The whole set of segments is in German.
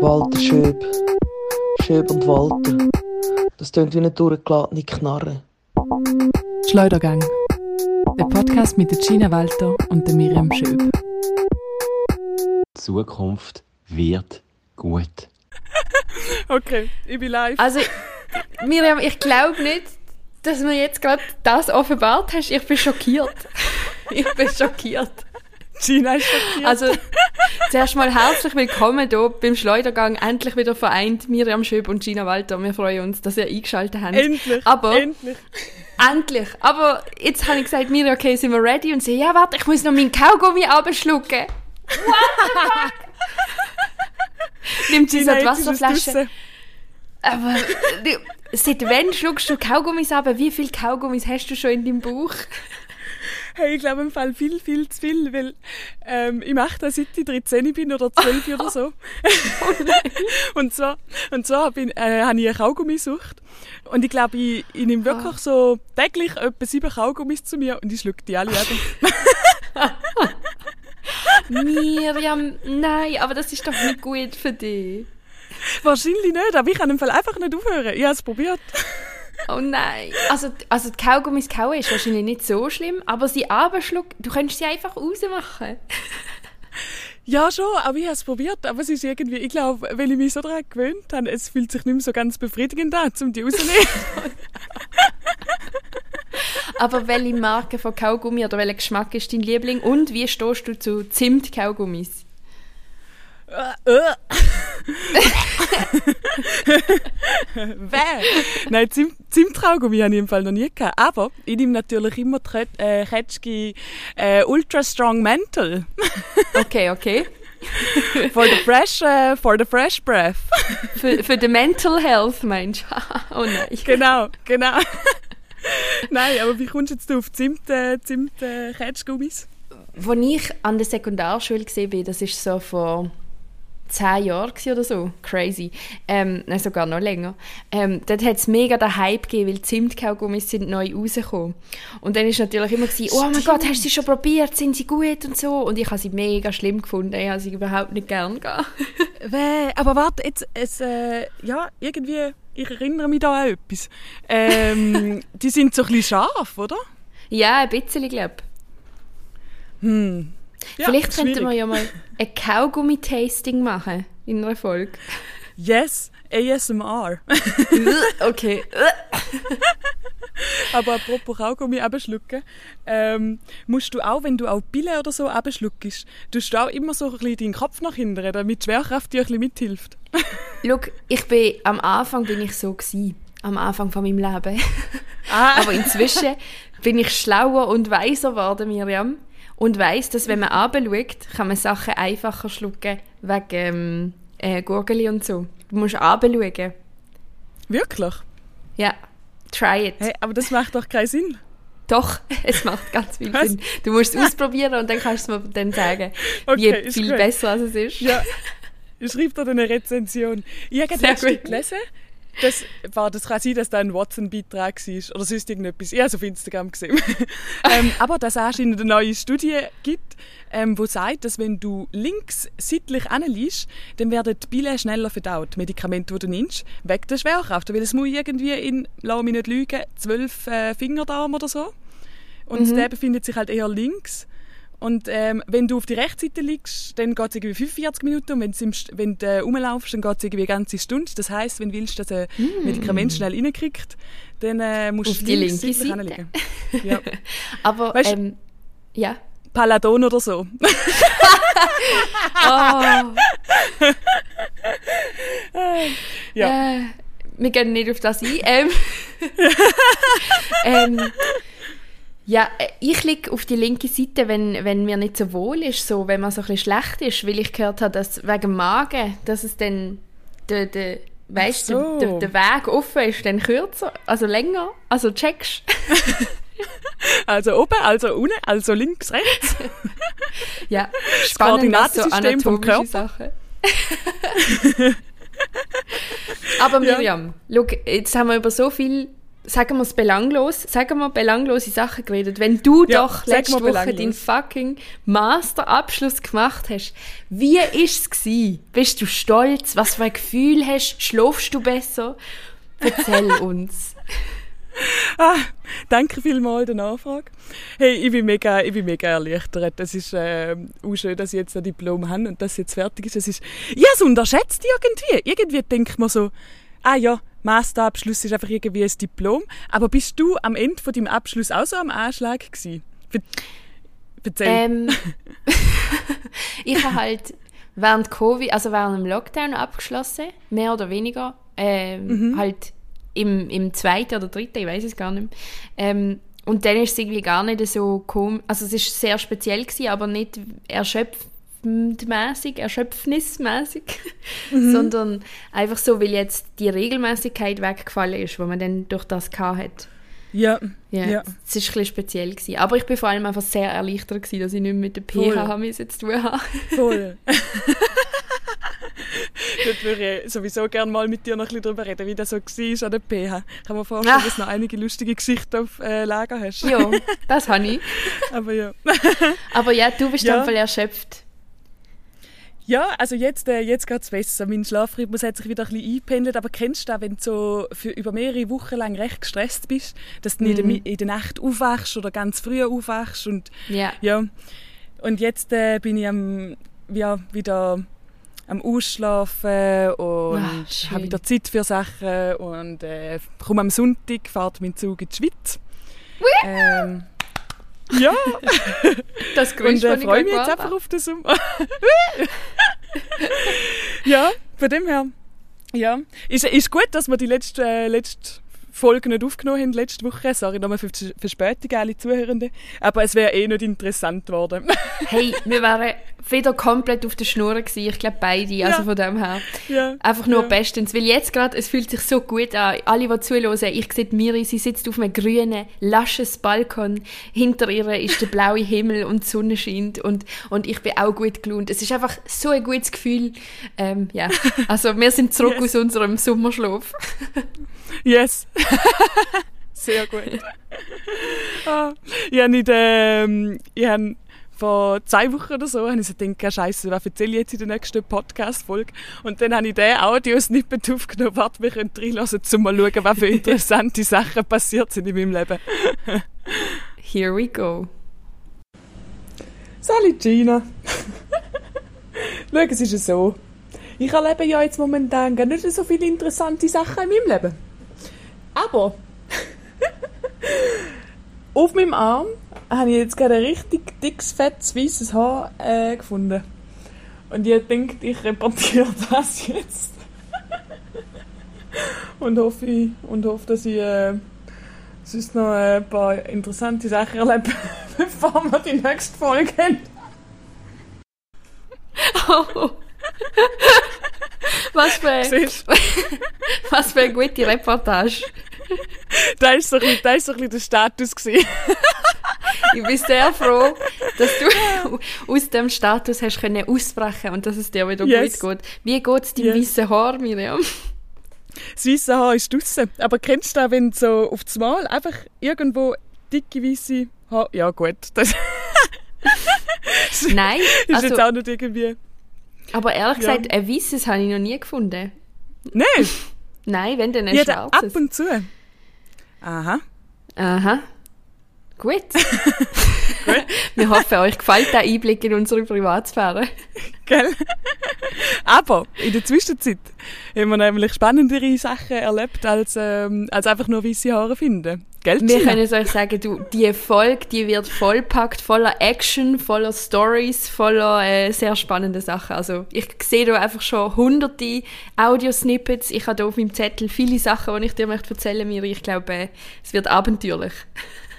Walter Schöb. Schöb und Walter. Das tönt wie eine durchgeladene Knarre. Schleudergang. Der Podcast mit der Gina Walter und der Miriam Schöb. Die Zukunft wird gut. Okay, ich bin live. Also, Miriam, ich glaube nicht, dass du mir jetzt gerade das offenbart hast. Ich bin schockiert. Ich bin schockiert. Gina ist schockiert. Also, zuerst mal herzlich willkommen hier beim Schleudergang. Endlich wieder vereint Miriam Schöb und Gina Walter. Wir freuen uns, dass ihr eingeschaltet habt. endlich, Aber, endlich. endlich. Aber jetzt habe ich gesagt, Miriam, okay, sind wir ready? Und sie, ja, warte, ich muss noch meinen Kaugummi abschlucken. What? Nimmt sie so Gina, die Wasserflasche. Aber seit wann schluckst du Kaugummis ab? Wie viele Kaugummis hast du schon in deinem Bauch? Hey, ich glaube im Fall viel, viel zu viel, weil ähm, ich mache das seit ich 13 bin oder 12 oder so. und zwar, und zwar bin, äh, habe ich eine Kaugummisucht. Und ich glaube, ich, ich nehme wirklich so täglich etwa sieben Kaugummis zu mir und ich schlucke die alle ab. Miriam, nein, aber das ist doch nicht gut für dich. Wahrscheinlich nicht, aber ich kann im Fall einfach nicht aufhören. Ich habe es probiert. Oh nein. Also, also die Kaugummis kauen ist wahrscheinlich nicht so schlimm, aber sie abschlucken, du könntest sie einfach rausmachen. Ja, schon, aber ich habe es probiert. Aber es ist irgendwie, ich glaube, weil ich mich so daran gewöhnt habe, es fühlt sich nicht mehr so ganz befriedigend an, um die rauszunehmen. Aber welche Marke von Kaugummi oder welcher Geschmack ist dein Liebling und wie stehst du zu Zimt-Kaugummis? Wer? Nein, Zimt, Zimttraugummi habe ich im Fall noch nie gehabt. Aber ich nehme natürlich immer äh, Ketschki äh, Ultra Strong Mental. Okay, okay. for the fresh, äh, for the fresh breath. Für, für die Mental Health, meinst du? oh nein. genau, genau. Nein, aber wie kommst du jetzt auf Zimt, äh, Zimt äh, Ketschgummis? Als ich an der Sekundarschule gesehen bin, das ist so vor zehn gewesen oder so, crazy, ähm, nein, sogar noch länger, ähm, dort hat es mega den Hype gegeben, weil Zimtkaugummis sind neu rausgekommen. Und dann ist natürlich immer gewesen, oh mein Gott, hast du sie schon probiert, sind sie gut und so. Und ich habe sie mega schlimm gefunden, ich habe sie überhaupt nicht gern gehabt. Aber warte, jetzt, es, äh, ja, irgendwie, ich erinnere mich da an etwas. Ähm, die sind so ein bisschen scharf, oder? ja, ein bisschen, glaube Hm. Ja, Vielleicht könnten wir ja mal ein Kaugummi-Tasting machen in einer Folge. Yes, ASMR. okay. Aber apropos Kaugummi abschlucken, ähm, musst du auch, wenn du auch Pille oder so abschluckst, tust du auch immer so ein bisschen deinen Kopf nach hinten, damit die Schwerkraft dir ein bisschen mithilft. Schau, ich bin, am Anfang bin ich so gewesen. Am Anfang von meinem Leben. Ah. Aber inzwischen bin ich schlauer und weiser geworden, Miriam. Und weiss, dass wenn man runterschaut, kann man Sachen einfacher schlucken, wegen ähm, äh, Gurgeli und so. Du musst runterschauen. Wirklich? Ja, try it. Hey, aber das macht doch keinen Sinn. Doch, es macht ganz viel Was? Sinn. Du musst es ausprobieren und dann kannst du es mir dann sagen, Okay, wie viel gut. besser als es ist. Ja, ich schreibe dir eine Rezension. Ich habe Sehr gut. gelesen, das, war, das kann sein, dass da ein Watson-Beitrag war oder sonst irgendetwas. Ich habe es auf Instagram gesehen. ähm, aber dass es anscheinend eine neue Studie gibt, ähm, wo sagt, dass wenn du links seitlich anliest, dann werden die Pille schneller verdaut, Medikamente, die du nimmst, wegen der Schwerkraft. Weil es muss irgendwie in, lass mich nicht lügen, zwölf äh, Fingerdarm oder so. Und der befindet sich halt eher links. Und ähm, wenn du auf die Rechtsseite liegst, dann geht es irgendwie 45 Minuten und wenn du, im wenn du äh, rumlaufst, dann geht es irgendwie eine ganze Stunde. Das heisst, wenn du willst, dass ein Medikament schnell reinkriegt, dann äh, musst Auf du die linke Seite. hinlegen. Ja. Aber, Weißt- ähm, ja. Paladon oder so. Oh, Ja. Äh, wir gehen nicht auf das ein. Ähm, ähm, ja, äh, ich liege auf die linke Seite, wenn, wenn mir nicht so wohl ist, so, wenn man so ein bisschen schlecht ist, weil ich gehört habe, dass wegen dem Magen, dass es dann der, der, weißt, so. der, der, Weg offen ist, dann kürzer, also länger, also checkst. Also oben, also unten, also links, rechts. Ja, spannend, was so Koordinatensystem vom anatomische Sachen. Aber Ja. Miriam, schau, jetzt haben wir über so viele sagen wir es belanglos, sagen wir belanglose Sachen geredet. Wenn du Ja, doch letzte Woche deinen fucking Masterabschluss gemacht hast, wie ist es gsi? Bist du stolz? Was für ein Gefühl hast? Schlafst du besser? Erzähl uns. Ah, danke vielmals der Nachfrage. Hey, ich bin mega, ich bin mega erleichtert. Es ist äh, auch schön, dass ich jetzt ein Diplom habe und dass es jetzt fertig ist. Es ist habe es unterschätzt irgendwie. Irgendwie denkt man so, ah ja, Masterabschluss ist einfach irgendwie ein Diplom. Aber bist du am Ende von deinem Abschluss auch so am Anschlag gewesen? Erzähl. Ähm, ich habe halt während Covid, also während dem Lockdown abgeschlossen, mehr oder weniger. Ähm, Halt im, im zweiten oder dritten, ich weiß es gar nicht mehr. Ähm, und dann ist es irgendwie gar nicht so komisch, also es ist sehr speziell gewesen, aber nicht erschöpfendmäßig, erschöpfnismäßig, sondern einfach so, weil jetzt die Regelmäßigkeit weggefallen ist, wo man dann durch das gehabt hat. ja, Ja, ja. es war ein bisschen speziell. Gewesen. Aber ich bin vor allem einfach sehr erleichtert, gewesen, dass ich nicht mehr mit der. PH zu tun habe. Voll. Dort würde ich sowieso gerne mal mit dir noch ein bisschen darüber reden, wie das so war an der PH. Ich kann mir vorstellen, Ah. dass du noch einige lustige Geschichten auf äh, Lager hast. ja, das habe ich. Aber ja. Aber ja, du bist Ja. dann voll erschöpft. Ja, also jetzt, äh, jetzt geht es besser. Mein Schlafrhythmus hat sich wieder ein bisschen eingependelt. Aber kennst du das, wenn du so für über mehrere Wochen lang recht gestresst bist, dass du nicht in, der, in der Nacht aufwachst oder ganz früh aufwachst und Ja. ja. Und jetzt äh, bin ich am, ja, wieder am Ausschlafen und Ah, habe wieder Zeit für Sachen und äh, komme am Sonntag, fährt mein Zug in die Schweiz. Ähm, ja, Das und äh, das ich freue mich jetzt einfach auf den Sommer. ja, von dem her. Ja, ist, ist gut, dass wir die letzte, äh, letzte Folge nicht aufgenommen haben letzte Woche. Sorry nochmal für die Verspätung, alle Zuhörenden. Aber es wäre eh nicht interessant geworden. Hey, wir wären wieder komplett auf der Schnur gewesen. Ich glaube beide, also Ja. von dem her. ja. Einfach nur Ja. bestens. Weil jetzt gerade, es fühlt sich so gut an. Alle, die zuhören, ich sehe Miri, sie sitzt auf einem grünen, lasches Balkon. Hinter ihr ist der blaue Himmel und die Sonne scheint. Und, und ich bin auch gut gelaunt. Es ist einfach so ein gutes Gefühl. Ähm, ja, also wir sind zurück Yes. aus unserem Sommerschlaf. Yes. Sehr gut. ah, ich habe nicht, ähm, ich habe vor zwei Wochen oder so habe ich so gedacht, Scheiße, was erzähle ich jetzt in der nächsten Podcast-Folge? Und dann habe ich den Audio-Snippet aufgenommen, warte, wir können reinlassen, um mal schauen, was für interessante Sachen passiert sind in meinem Leben. Here we go. Salut Gina. Schau, es ist ja so. Ich erlebe ja jetzt momentan gar nicht so viele interessante Sachen in meinem Leben. Aber auf meinem Arm habe ich jetzt gerade ein richtig dickes, fettes, weißes Haar äh, gefunden. Und ich denke, ich reportiere das jetzt. und hoffe, und hoffe dass ich äh, sonst noch ein paar interessante Sachen erlebe, bevor wir die nächste Folge haben. Oh. für, was für eine gute Reportage. Da war so ein bisschen, da ist so ein bisschen der Status. Ich bin sehr froh, dass du aus dem Status hast können ausbrechen und dass es dir wieder Yes. gut geht. Wie geht es deinem Yes. weißen Haar, Miriam? Das weiße Haar ist draussen. Aber kennst du das, wenn du so auf das Mal einfach irgendwo dicke weiße Haar... Ja gut, das Nein, ist also, jetzt auch nicht irgendwie... aber ehrlich Ja. gesagt, ein weißes habe ich noch nie gefunden. Nein, Nein, wenn dann ein ab schwarzes. und zu. Aha. Aha. Gut. Wir hoffen, euch gefällt der Einblick in unsere Privatsphäre. Gell? Aber in der Zwischenzeit haben wir nämlich spannendere Sachen erlebt, als, ähm, als einfach nur weiße Haare finden. Gell, Wir können es euch sagen, du, die Folge, die wird vollpackt, voller Action, voller Stories, voller äh, sehr spannende Sachen. Also ich sehe da einfach schon hunderte Audiosnippets. Ich habe da auf meinem Zettel viele Sachen, die ich dir möchte erzählen möchte. Ich glaube, äh, es wird abenteuerlich.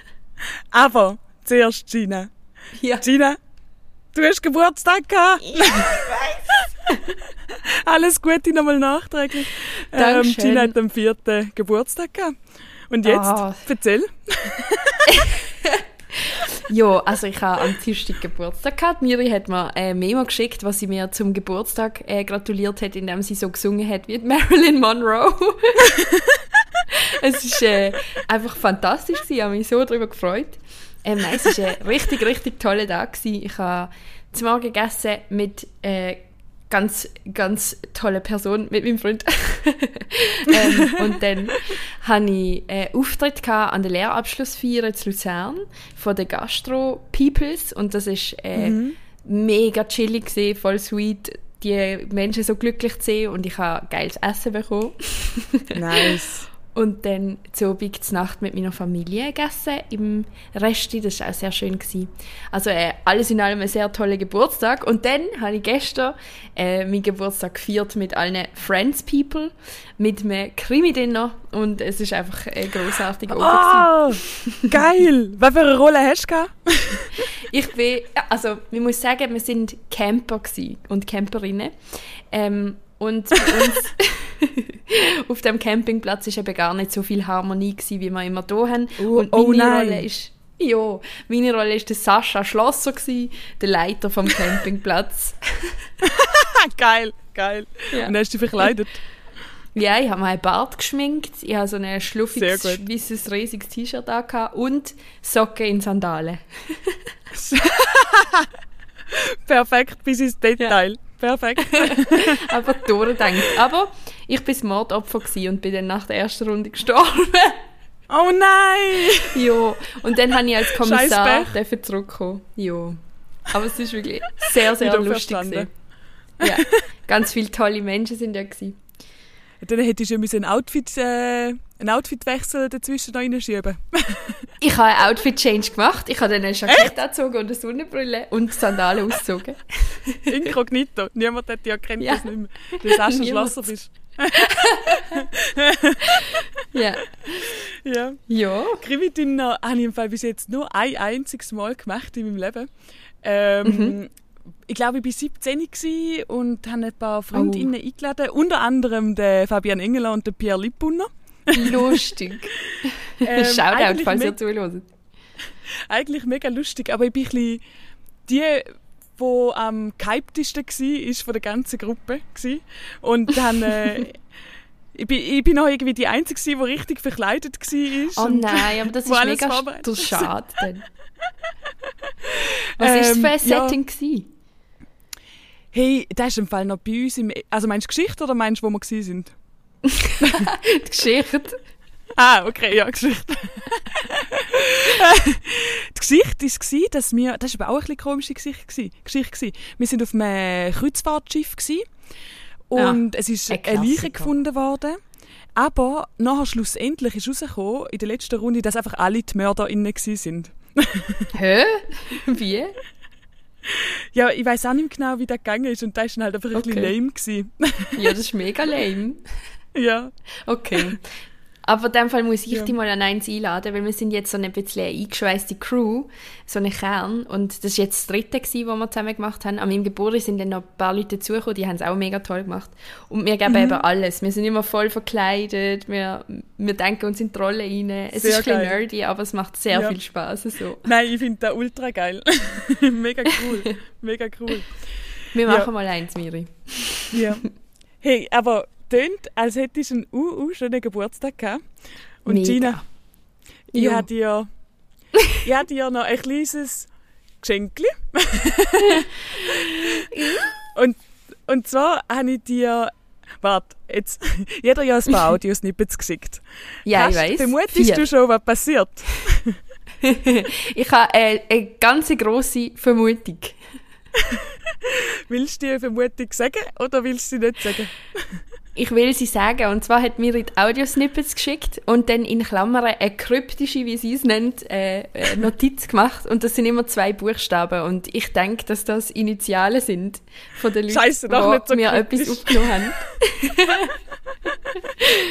Aber zuerst Gina. Ja. Gina, du hast Geburtstag gehabt. Alles Gute nochmal nachträglich. Ähm. Gina hat am vierten Geburtstag gehabt. Und jetzt, Ah. erzähl. Ja, also ich habe am Dienstag Geburtstag gehabt. Miri hat mir äh, ein Memo geschickt, was sie mir zum Geburtstag äh, gratuliert hat, indem sie so gesungen hat wie Marilyn Monroe. es war äh, einfach fantastisch, gewesen. ich habe mich so darüber gefreut. Ähm, nein, es war ein richtig, richtig toller Tag. Gewesen. Ich habe zum Morgen gegessen mit äh, ganz, ganz toller Person, mit meinem Freund. ähm, und dann hatte ich einen Auftritt an der Lehrabschlussfeier in Luzern von den Gastro Peoples und das ist äh, Mhm. mega chillig gewesen, voll sweet, die Menschen so glücklich zu sehen und ich habe geiles Essen bekommen. Nice. Und dann zu Abend zur Nacht mit meiner Familie gegessen im Resti. Das war auch sehr schön. Gewesen. Also äh, alles in allem ein sehr toller Geburtstag. Und dann habe ich gestern äh, meinen Geburtstag gefeiert mit allen Friends People, mit einem Krimi-Dinner. Und es ist einfach ein grossartiger Abend. Oh, geil. Was für eine Rolle hast du gehabt? Ich bin, also man muss sagen, wir sind Camper gewesen und Camperinnen. Ähm, und bei uns auf dem Campingplatz ist eben gar nicht so viel Harmonie gewesen, wie wir immer hier haben. Oh, und oh meine nein. Rolle ist, ja, meine Rolle der Sascha Schlosser gewesen, der Leiter vom Campingplatz. Geil, geil. Ja. Und hast du dich verkleidet? Ja, ich habe mir einen Bart geschminkt, ich habe so ein schluffiges, weißes, riesiges T-Shirt und Socken in Sandalen. Perfekt, bis ins Detail. Perfekt. einfach durchdenkt. Aber ich war das Mordopfer und bin dann nach der ersten Runde gestorben. Oh nein! ja. Und dann habe ich als Kommissar dürfen zurückkommen. Ja. Aber es ist wirklich sehr, sehr lustig. Ja. Ganz viele tolle Menschen sind da gewesen. Dann hättest du ja müssen ein Outfit, äh, einen Outfitwechsel dazwischen noch reinschieben. Ich habe einen Outfit-Change gemacht. Ich habe dann ein Jackett angezogen und eine Sonnenbrille und Sandalen ausgezogen. Inkognito. Niemand hat dich erkannt, Ja. dass du nicht mehr der Sascha Niemand. Schlosser bist. Ja. Ja. Ja. Krimi-Dinner habe ich im Fall bis jetzt nur ein einziges Mal gemacht in meinem Leben. Ähm, Mhm. Ich glaube, ich war 17 gewesen und habe ein paar Freundinnen Oh. eingeladen, unter anderem den Fabian Engeler und den Pierre Lippunner. Lustig. Ähm, Shoutout, falls ihr zuhört. Eigentlich mega lustig, aber ich bin ein bisschen die, die am gehyptesten war, ist von der ganzen Gruppe. Gewesen. Und dann... Äh, ich bin, ich bin noch irgendwie die Einzige, die richtig verkleidet war. Oh nein, aber das wo ist mega ist. Schade. Was war es Ähm, für ein ja. Setting? gewesen? Hey, das ist im Fall noch bei uns im... Also meinst du Geschichte oder meinst du, wo wir gewesen sind? Die Geschichte. Ah, okay, ja, Geschichte. die Geschichte war, dass wir... Das war aber auch ein bisschen komische Geschichte. Geschichte. Wir sind auf einem Kreuzfahrtschiff gewesen, und es ist ein eine Leiche gefunden worden. Aber nachher schlussendlich ist herausgekommen, in der letzten Runde, dass einfach alle die MörderInnen sind. Hä? Wie? Ja, ich weiß auch nicht genau, wie das gegangen ist und das war dann halt einfach ein bisschen Okay. lame. Gewesen. Ja, das ist mega lame. ja. Okay. Aber in dem Fall muss ich Ja. dich mal an eins einladen, weil wir sind jetzt so eine bisschen eingeschweißte Crew, so eine Kern. Und das war jetzt das dritte, gewesen, was wir zusammen gemacht haben. An meinem Geburtstag sind dann noch ein paar Leute dazugekommen, die haben es auch mega toll gemacht. Und wir Mhm. geben eben alles. Wir sind immer voll verkleidet, wir, wir denken uns in die Rolle rein. Es Sehr ist ein bisschen geil. nerdy, aber es macht sehr Ja. viel Spaß. So. Nein, ich finde das ultra geil. Mega cool. Mega cool. Wir Ja. machen mal eins, Miri. Ja. Hey, aber tönt, als hättest du einen uh, uh, schönen Geburtstag gehabt. Und Mega. Gina, ich Ja. habe dir, ich habe dir noch ein kleines Geschenkli. und, und zwar habe ich dir, warte, jetzt, jeder ja ein paar Audiosnippets geschickt. Ja, Hast- ich weiß. Vermutest du schon, was passiert? Ich habe äh, eine ganz grosse Vermutung. Willst du die Vermutung sagen oder willst du sie nicht sagen? Ich will sie sagen. Und zwar hat mir die Audiosnippets geschickt und dann in Klammern eine kryptische, wie sie es nennt, äh, äh, Notiz gemacht. Und das sind immer zwei Buchstaben. Und ich denke, dass das Initialen sind von den Leuten, doch nicht so die mir kryptisch. etwas aufgenommen haben.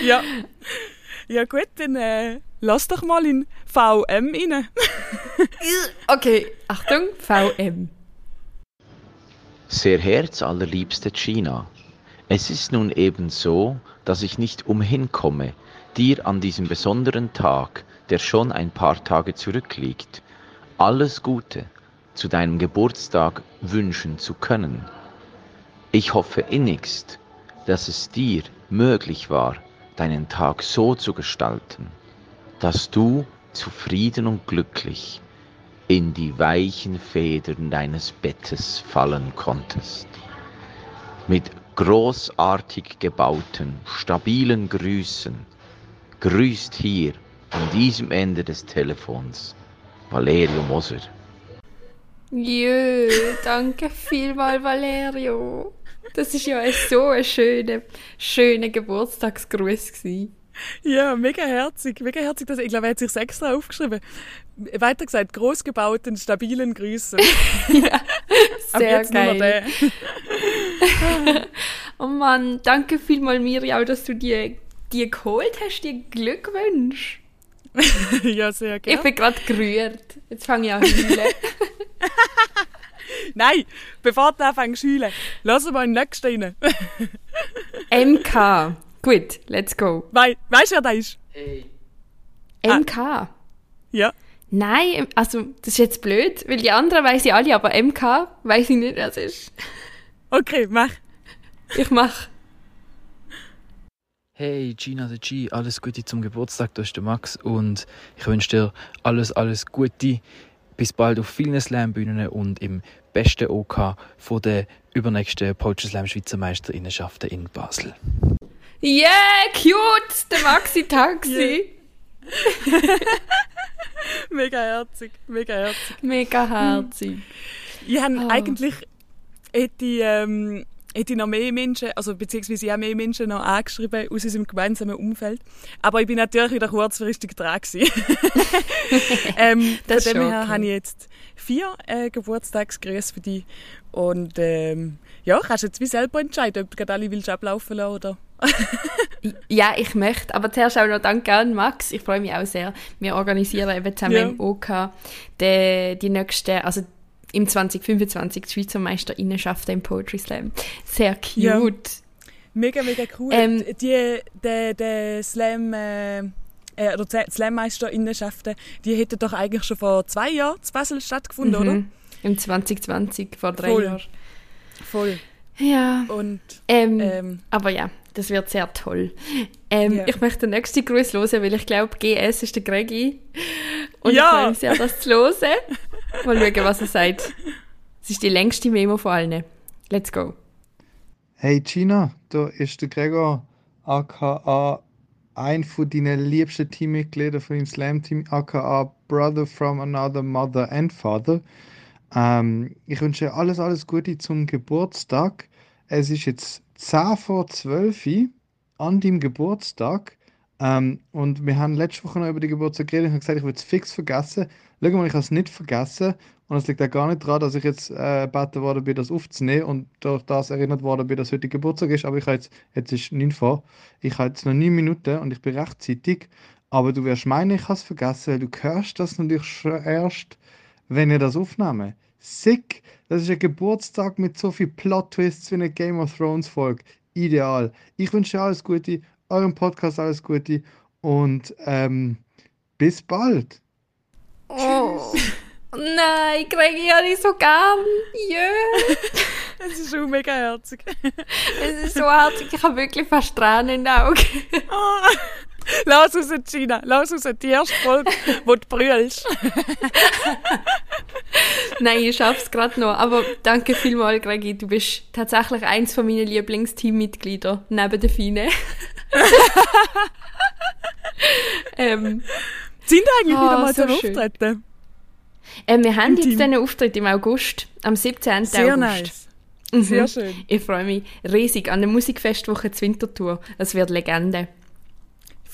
Ja. Ja gut, dann äh, lass doch mal in VM rein. Okay, Achtung, VM. Sehr herzallerliebste Gina, es ist nun eben so, dass ich nicht umhin komme, dir an diesem besonderen Tag, der schon ein paar Tage zurückliegt, alles Gute zu deinem Geburtstag wünschen zu können. Ich hoffe innigst, dass es dir möglich war, deinen Tag so zu gestalten, dass du zufrieden und glücklich in die weichen Federn deines Bettes fallen konntest. Mit großartig gebauten, stabilen Grüßen grüßt hier an diesem Ende des Telefons Valerio Moser. Jö, danke vielmal, Valerio. Das ist ja so ein schöner, schöner Geburtstagsgruß gewesen. Ja, mega herzig, mega herzig. Das, ich glaube, er hat sich extra aufgeschrieben. Weiter gesagt, großgebauten, stabilen Grüßen. ja, sehr geil. Oh Mann, danke vielmal, Miriam, dass du die, die geholt hast, die Glückwünsche. ja, sehr Ich gerne. bin gerade gerührt. Jetzt fange ich an zu. Nein, bevor du anfängst zu heulen, lass mal den nächsten rein. MK. Gut, let's go. Wei weißt du, wer der ist? MK. Ja. Nein, also das ist jetzt blöd, weil die anderen weiß ich alle, aber MK weiß ich nicht, wer es ist. Okay, mach. Ich mach. Hey Gina the G, alles Gute zum Geburtstag, da ist der Max und ich wünsche dir alles, alles Gute. Bis bald auf vielen Slam-Bühnen und im besten OK von der übernächsten Poetry Slam Schweizer Meisterinnenschaften in Basel. Yeah, cute! Der Maxi Taxi. Mega herzig, mega herzig. Mega herzig. Ich habe Ah. eigentlich hätte ich, ähm, hätte ich noch mehr Menschen, also beziehungsweise ich habe mehr Menschen noch angeschrieben aus unserem gemeinsamen Umfeld. Aber ich bin natürlich wieder kurzfristig dran gewesen. ähm, Das von dem her okay. habe ich jetzt vier äh, Geburtstagsgrüße für dich. Und ähm, ja, kannst jetzt wie selber entscheiden, ob du gerade alle willst ablaufen lassen oder... Ja, ich möchte. Aber zuerst auch noch danke an Max. Ich freue mich auch sehr. Wir organisieren eben zusammen Ja. im OK die, die nächste, also im 2025 die Schweizer Meisterinnenschaften im Poetry Slam. Sehr cute. Ja. Mega, mega cool. Ähm, die, der, der Slam, äh, äh, oder die Slam-Meisterinnenschaften, die hätten doch eigentlich schon vor zwei Jahren zu Basel stattgefunden, oder? Mhm. Im 2020, vor drei Voll. Jahren. Voll. Ja. Und Ähm, ähm, aber ja, das wird sehr toll. Ähm, Ja. Ich möchte den nächsten Gruß hören, weil ich glaube, GS ist der Gregi. Und Ja. ich freue mich sehr, das zu hören. Mal schauen, was er sagt. Es ist die längste Memo von allen. Let's go. Hey Gina, da ist der Gregor, aka ein von deinen liebsten Teammitgliedern von dem Slam-Team, aka Brother from another mother and father. Ähm, ich wünsche dir alles, alles Gute zum Geburtstag. Es ist jetzt 10 vor 12 Uhr an deinem Geburtstag. Ähm, und wir haben letzte Woche noch über die Geburtstag geredet und haben gesagt, ich würde es fix vergessen. Schau mal, ich habe es nicht vergessen. Und es liegt auch gar nicht daran, dass ich jetzt äh, gebeten worden bin, das aufzunehmen und durch das erinnert worden bin, dass heute Geburtstag ist. Aber ich habe jetzt, jetzt ist 9 vor. Ich habe jetzt noch 9 Minuten und ich bin rechtzeitig. Aber du wirst meinen, ich habe es vergessen, weil du hörst das natürlich schon erst, wenn ihr das aufnehmt. Sick! Das ist ein Geburtstag mit so viel Plot-Twists wie eine Game of Thrones-Folge. Ideal. Ich wünsche alles Gute, eurem Podcast alles Gute und ähm, bis bald. Oh. Nein, Gregi habe ich so gern. Jö. es ist schon mega herzig. Es ist so herzig. Ich habe wirklich fast Tränen in den Augen. Ah. Lass raus, Gina. Lass raus, die erste Folge, wo du brüllst. Nein, ich schaff's gerade noch. Aber danke vielmals, Gregi. Du bist tatsächlich eins von meinen Lieblingsteammitglieder neben der Fine. ähm, Sind eigentlich Ah, wieder mal so auftreten? äh, wir haben Im jetzt Team. einen Auftritt im August, am 17. Sehr August. nice. Mhm. Sehr schön. Ich freue mich riesig an der Musikfestwoche zur Wintertour. Das wird Legende.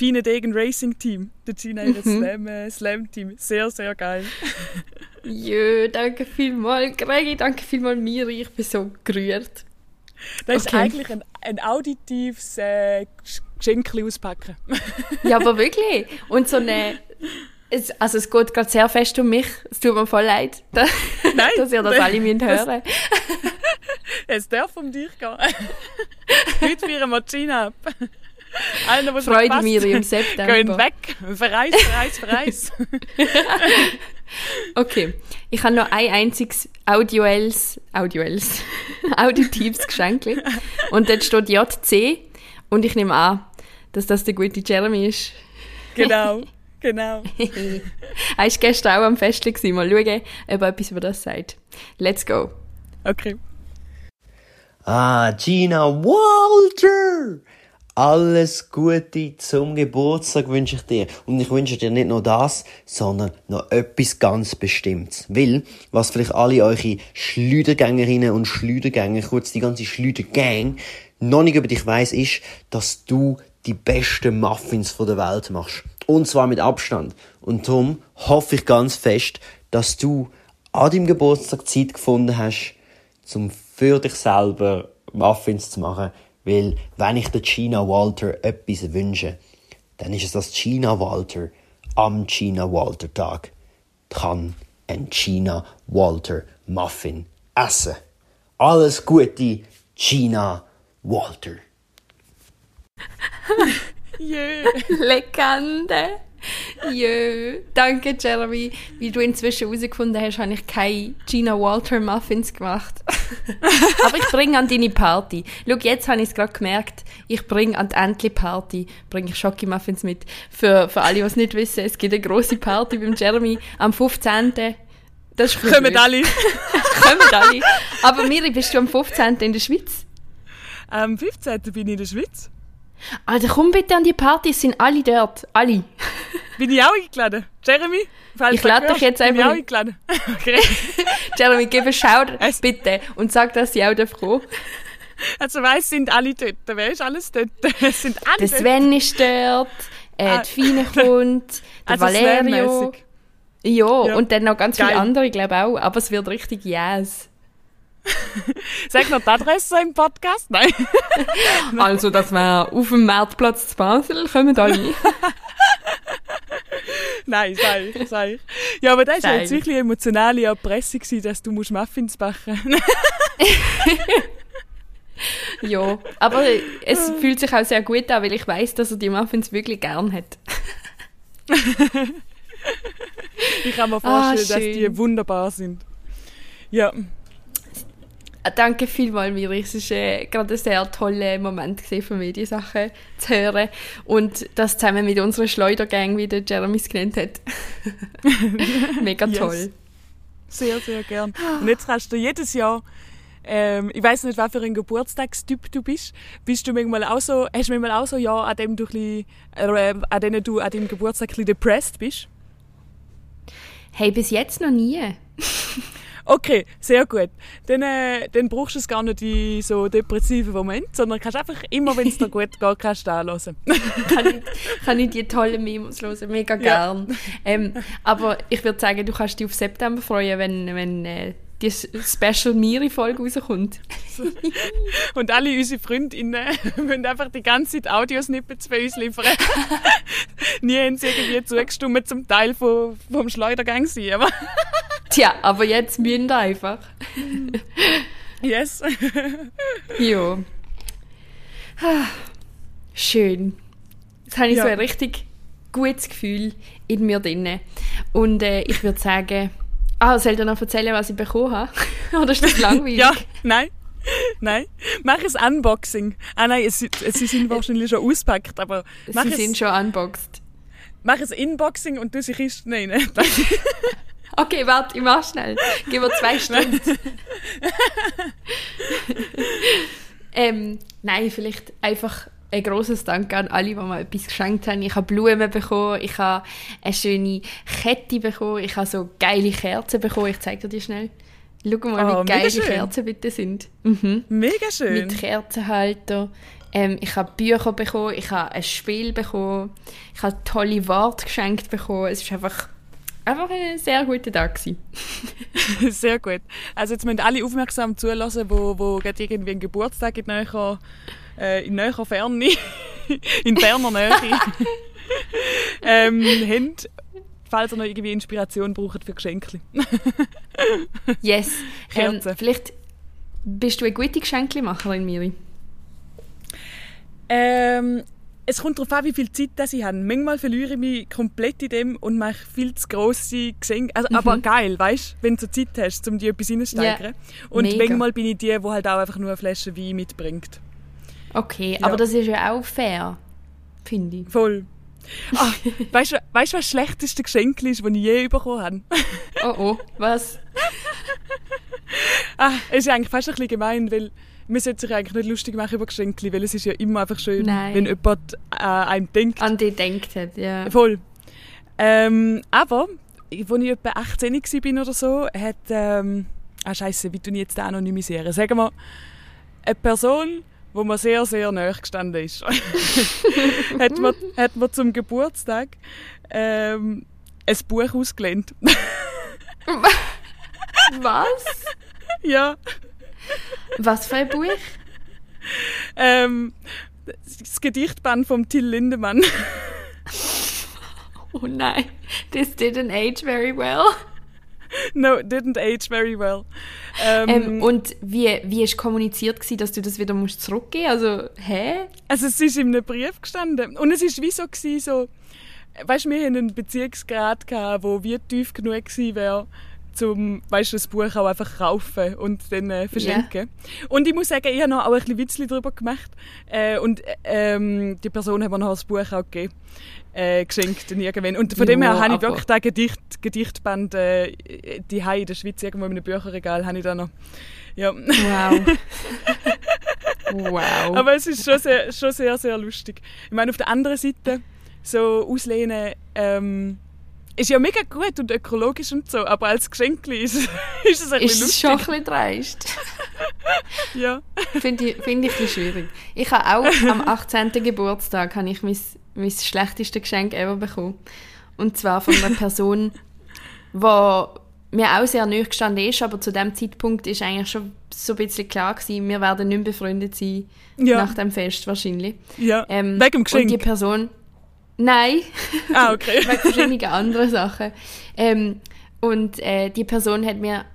Feine Degen Racing Team. Der Gina Mhm. Slam, äh, Slam Team. Sehr, sehr geil. Jö, danke vielmals, Gregi, danke vielmals, Miri. Ich bin so gerührt. Das ist Okay. eigentlich ein, ein auditives äh, Geschenk auspacken. Ja, aber wirklich. Und so eine. Es, also, es geht gerade sehr fest um mich. Es tut mir voll leid, dass, Nein, dass ihr das das- alle müsst hören Es darf um dich gehen. Heute feiern wir Gina ab. Einer, was Freude, passt, Miri, im Gehen September. weg. Verreis, verreis, verreis. Okay, ich habe noch ein einziges audioelles, audioelles, auditives Geschenk. Und dort steht JC. Und ich nehme an, dass das der gute Jeremy ist. Genau, genau. er war gestern auch am Fest. Mal schauen, ob er etwas über das sagt. Let's go. Okay. Ah, Gina Walter! Alles Gute zum Geburtstag wünsche ich dir. Und ich wünsche dir nicht nur das, sondern noch etwas ganz Bestimmtes. Weil, was vielleicht alle eure Schleudergängerinnen und Schleudergänger, kurz die ganze Schleudergang, noch nicht über dich weiss, ist, dass du die besten Muffins von der Welt machst. Und zwar mit Abstand. Und darum hoffe ich ganz fest, dass du an deinem Geburtstag Zeit gefunden hast, um für dich selber Muffins zu machen. Weil, wenn ich der Gina Walter etwas wünsche, dann ist es, dass Gina Walter am Gina Walter Tag kann ein Gina Walter Muffin essen. Alles Gute, Gina Walter. Yeah. Legende. Jö. Danke, Jeremy. Wie du inzwischen herausgefunden hast, habe ich keine Gina Walter Muffins gemacht. Aber ich bringe an deine Party. Schau, jetzt habe ich es gerade gemerkt. Ich bringe an die Entli-Party bringe ich Schoki-Muffins mit. Für, für alle, die es nicht wissen, es gibt eine grosse Party beim Jeremy am 15. Das ist Kommen alle. Kommen alle. Aber Miri, bist du am 15. in der Schweiz? Am 15. bin ich in der Schweiz. Alter, komm bitte an die Party, es sind alle dort. Alle. Bin ich auch eingeladen? Jeremy? Ich lade dich jetzt bin ich einfach- auch eingeladen. Okay. Jeremy, gib einen Shout, Es- bitte. Und sag, dass ich auch froh. Also weiss, sind alle dort. Wer ist alles dort? Es sind alle Der dort. Sven ist dort, äh, Ah. die Fine kommt, der Also Valerio. Ja, Ja. und dann noch ganz viele Geil. andere, glaube auch. Aber es wird richtig yes. Sag noch die Adresse im Podcast? Nein. Also, das wäre auf dem Marktplatz zu Basel, kommen alle. Nein, sag ich, sag ich. Ja, aber das war jetzt ich. wirklich emotionale Erpressung, dass du musst Muffins backen ja, aber es fühlt sich auch sehr gut an, weil ich weiß, dass er die Muffins wirklich gern hat. Ich kann mir Ah, vorstellen, dass schön. die wunderbar sind. Ja, Ah, Danke vielmals, Miri. Es war äh, gerade ein sehr toller Moment für mich, die Sachen zu hören. Und das zusammen mit unserer Schleudergang, wie der Jeremy es genannt hat. Mega Yes. toll. sehr, sehr gern. Und jetzt kannst du jedes Jahr, ähm, ich weiß nicht, was für ein Geburtstagstyp du bist, bist du manchmal auch so, hast du manchmal auch so Jahr, an dem du bisschen, äh, an denen du an deinem Geburtstag ein bisschen depressed bist? Hey, bis jetzt noch nie. Okay, sehr gut. Dann, äh, dann brauchst du es gar nicht in so depressiven Momenten, sondern kannst einfach immer, wenn es dir gut geht, kannst du anhören. kann, ich, kann ich die tollen Memos hören, mega Ja. gern. Ähm, aber ich würde sagen, du kannst dich auf September freuen, wenn, wenn äh, die Special Miri-Folge rauskommt. Und alle unsere Freundinnen müssen einfach die ganze Zeit Audiosnippets für uns liefern. Nie haben sie irgendwie zugestimmt zum Teil vom, vom Schleudergang sein, aber Tja, aber jetzt müssen wir einfach. yes. Ja. Schön. Jetzt habe ich Ja. so ein richtig gutes Gefühl in mir drin. Und äh, ich würde sagen, ah, soll ich dir noch erzählen, was ich bekommen habe? Oder ist das langweilig? Ja, nein. Nein. Mach ein Unboxing. Ah nein, es, es, sie sind wahrscheinlich schon ausgepackt, aber mach, Sie es, sind schon unboxed. mach ein Inboxing und du sie Kisten rein. Okay, warte, ich mach schnell. Gib mir zwei Stunden. ähm, nein, vielleicht einfach ein grosses Dank an alle, die mir etwas geschenkt haben. Ich habe Blumen bekommen, ich habe eine schöne Kette bekommen, ich habe so geile Kerzen bekommen. Ich zeige dir die schnell. Schau mal, Oh, wie geil mega die. Kerzen bitte sind. Mhm. Mega schön. Mit Kerzenhalter. Ähm, ich habe Bücher bekommen, ich habe ein Spiel bekommen, ich habe tolle Worte geschenkt bekommen. Es ist einfach, einfach ein sehr guter Tag. Sehr gut. Also jetzt müssen alle aufmerksam zulassen, wo, wo gerade irgendwie einen Geburtstag in näher, äh, in näher Ferne, in Berner Nähe, ähm, haben, falls ihr noch irgendwie Inspiration braucht für Geschenke. Yes. Ähm, vielleicht bist du eine gute Geschenkemacherin, Miri. Ähm, es kommt darauf an, wie viel Zeit das ich habe. Manchmal verliere ich mich komplett in dem und mache viel zu grosse Geschenke. Also, Aber geil, weißt du, wenn du Zeit hast, um die etwas reinzusteigern. Und mega. manchmal bin ich die, die halt auch einfach nur eine Flasche Wein mitbringt. Okay, Ja. aber das ist ja auch fair. finde ich. Voll. Ah, weißt du, weißt, was das schlechteste Geschenk ist, das ich je bekommen habe? Oh oh, was? ah, es ist eigentlich fast ein bisschen gemein, weil man sollte sich eigentlich nicht lustig machen über Geschenke, weil es ist ja immer einfach schön, Nein. wenn jemand an einem denkt. An die denkt hat, ja. Voll. Ähm, aber, als ich etwa 18 war oder so, hat, ähm, ah scheiße, wie tue ich jetzt anonymisieren? Sagen wir, eine Person, wo mir sehr, sehr nahe gestanden ist, hat, mir, hat mir zum Geburtstag ähm, ein Buch ausgelehnt. Was? ja. Was für ein Buch? Ähm, das Gedichtband von Till Lindemann. Oh nein, this didn't age very well. no, didn't age very well. Ähm, Ähm, und wie, wie ist kommuniziert gewesen, dass du das wieder musst zurückgeben? Also, hä? Also es ist in einem Brief gestanden. Und es ist wie so, gewesen, so weißt, wir haben einen Beziehungsgrad gehabt, wo wie tief genug gewesen wäre, zum, weißt, das Buch auch einfach kaufen und dann äh, verschenken. Und ich muss sagen, ich habe noch auch ein bisschen Witzli darüber gemacht. Äh, und ähm, die Person hat mir noch das Buch auch gegeben. Äh, geschenkt irgendwann. Und von dem her Ja, habe ich wirklich das Gedicht, Gedichtband äh, die in der Schweiz irgendwo in einem Bücherregal habe ich da noch. Ja. Wow. wow. Aber es ist schon sehr, schon sehr, sehr lustig. Ich meine, auf der anderen Seite, so auslehnen, ähm, ist ja mega gut und ökologisch und so, aber als Geschenk ist, ist es ein ist bisschen es schon ein lustig. bisschen dreist. Ja. Finde ich, find ich ein schwierig. Ich habe auch am 18. Geburtstag habe ich mein, mein schlechteste Geschenk ever bekommen. Und zwar von einer Person, die mir auch sehr nahe gestanden ist, aber zu dem Zeitpunkt ist eigentlich schon so ein bisschen klar gewesen, wir werden nicht mehr befreundet sein Ja. nach dem Fest wahrscheinlich. ja. Ähm, Wegen dem Und die Geschenk. Person... Nein, Ah, okay. wegen verschiedenen anderen Sachen. Ähm, und äh, die Person hat mir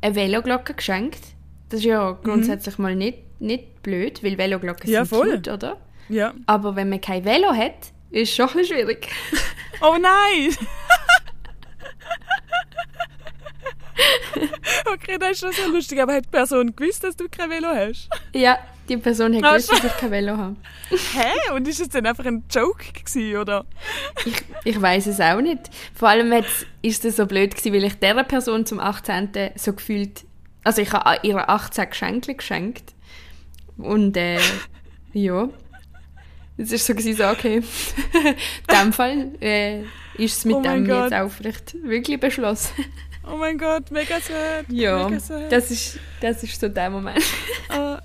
eine Veloglocke geschenkt. Das ist ja grundsätzlich mal nicht, nicht blöd, weil Veloglocken Mhm. Ja, sind voll. cute, oder? Ja. Aber wenn man kein Velo hat, ist es schon ein bisschen schwierig. Oh nein! okay, das ist schon sehr lustig, aber hat die Person gewusst, dass du kein Velo hast? ja, die Person hat gewusst, dass ich kein Velo habe. Hä? Und ist es dann einfach ein Joke gewesen, oder? Ich, ich weiß es auch nicht. Vor allem ist es so blöd gewesen, weil ich dieser Person zum 18. so gefühlt, also ich habe ihr 18 Geschenke geschenkt und äh, ja, es ist so gewesen, so okay, in dem Fall äh, ist es mit Oh dem jetzt Gott. auch vielleicht wirklich beschlossen. Oh mein Gott, mega sad. ja, Mega sad. das ist, das ist so der Moment. Ah,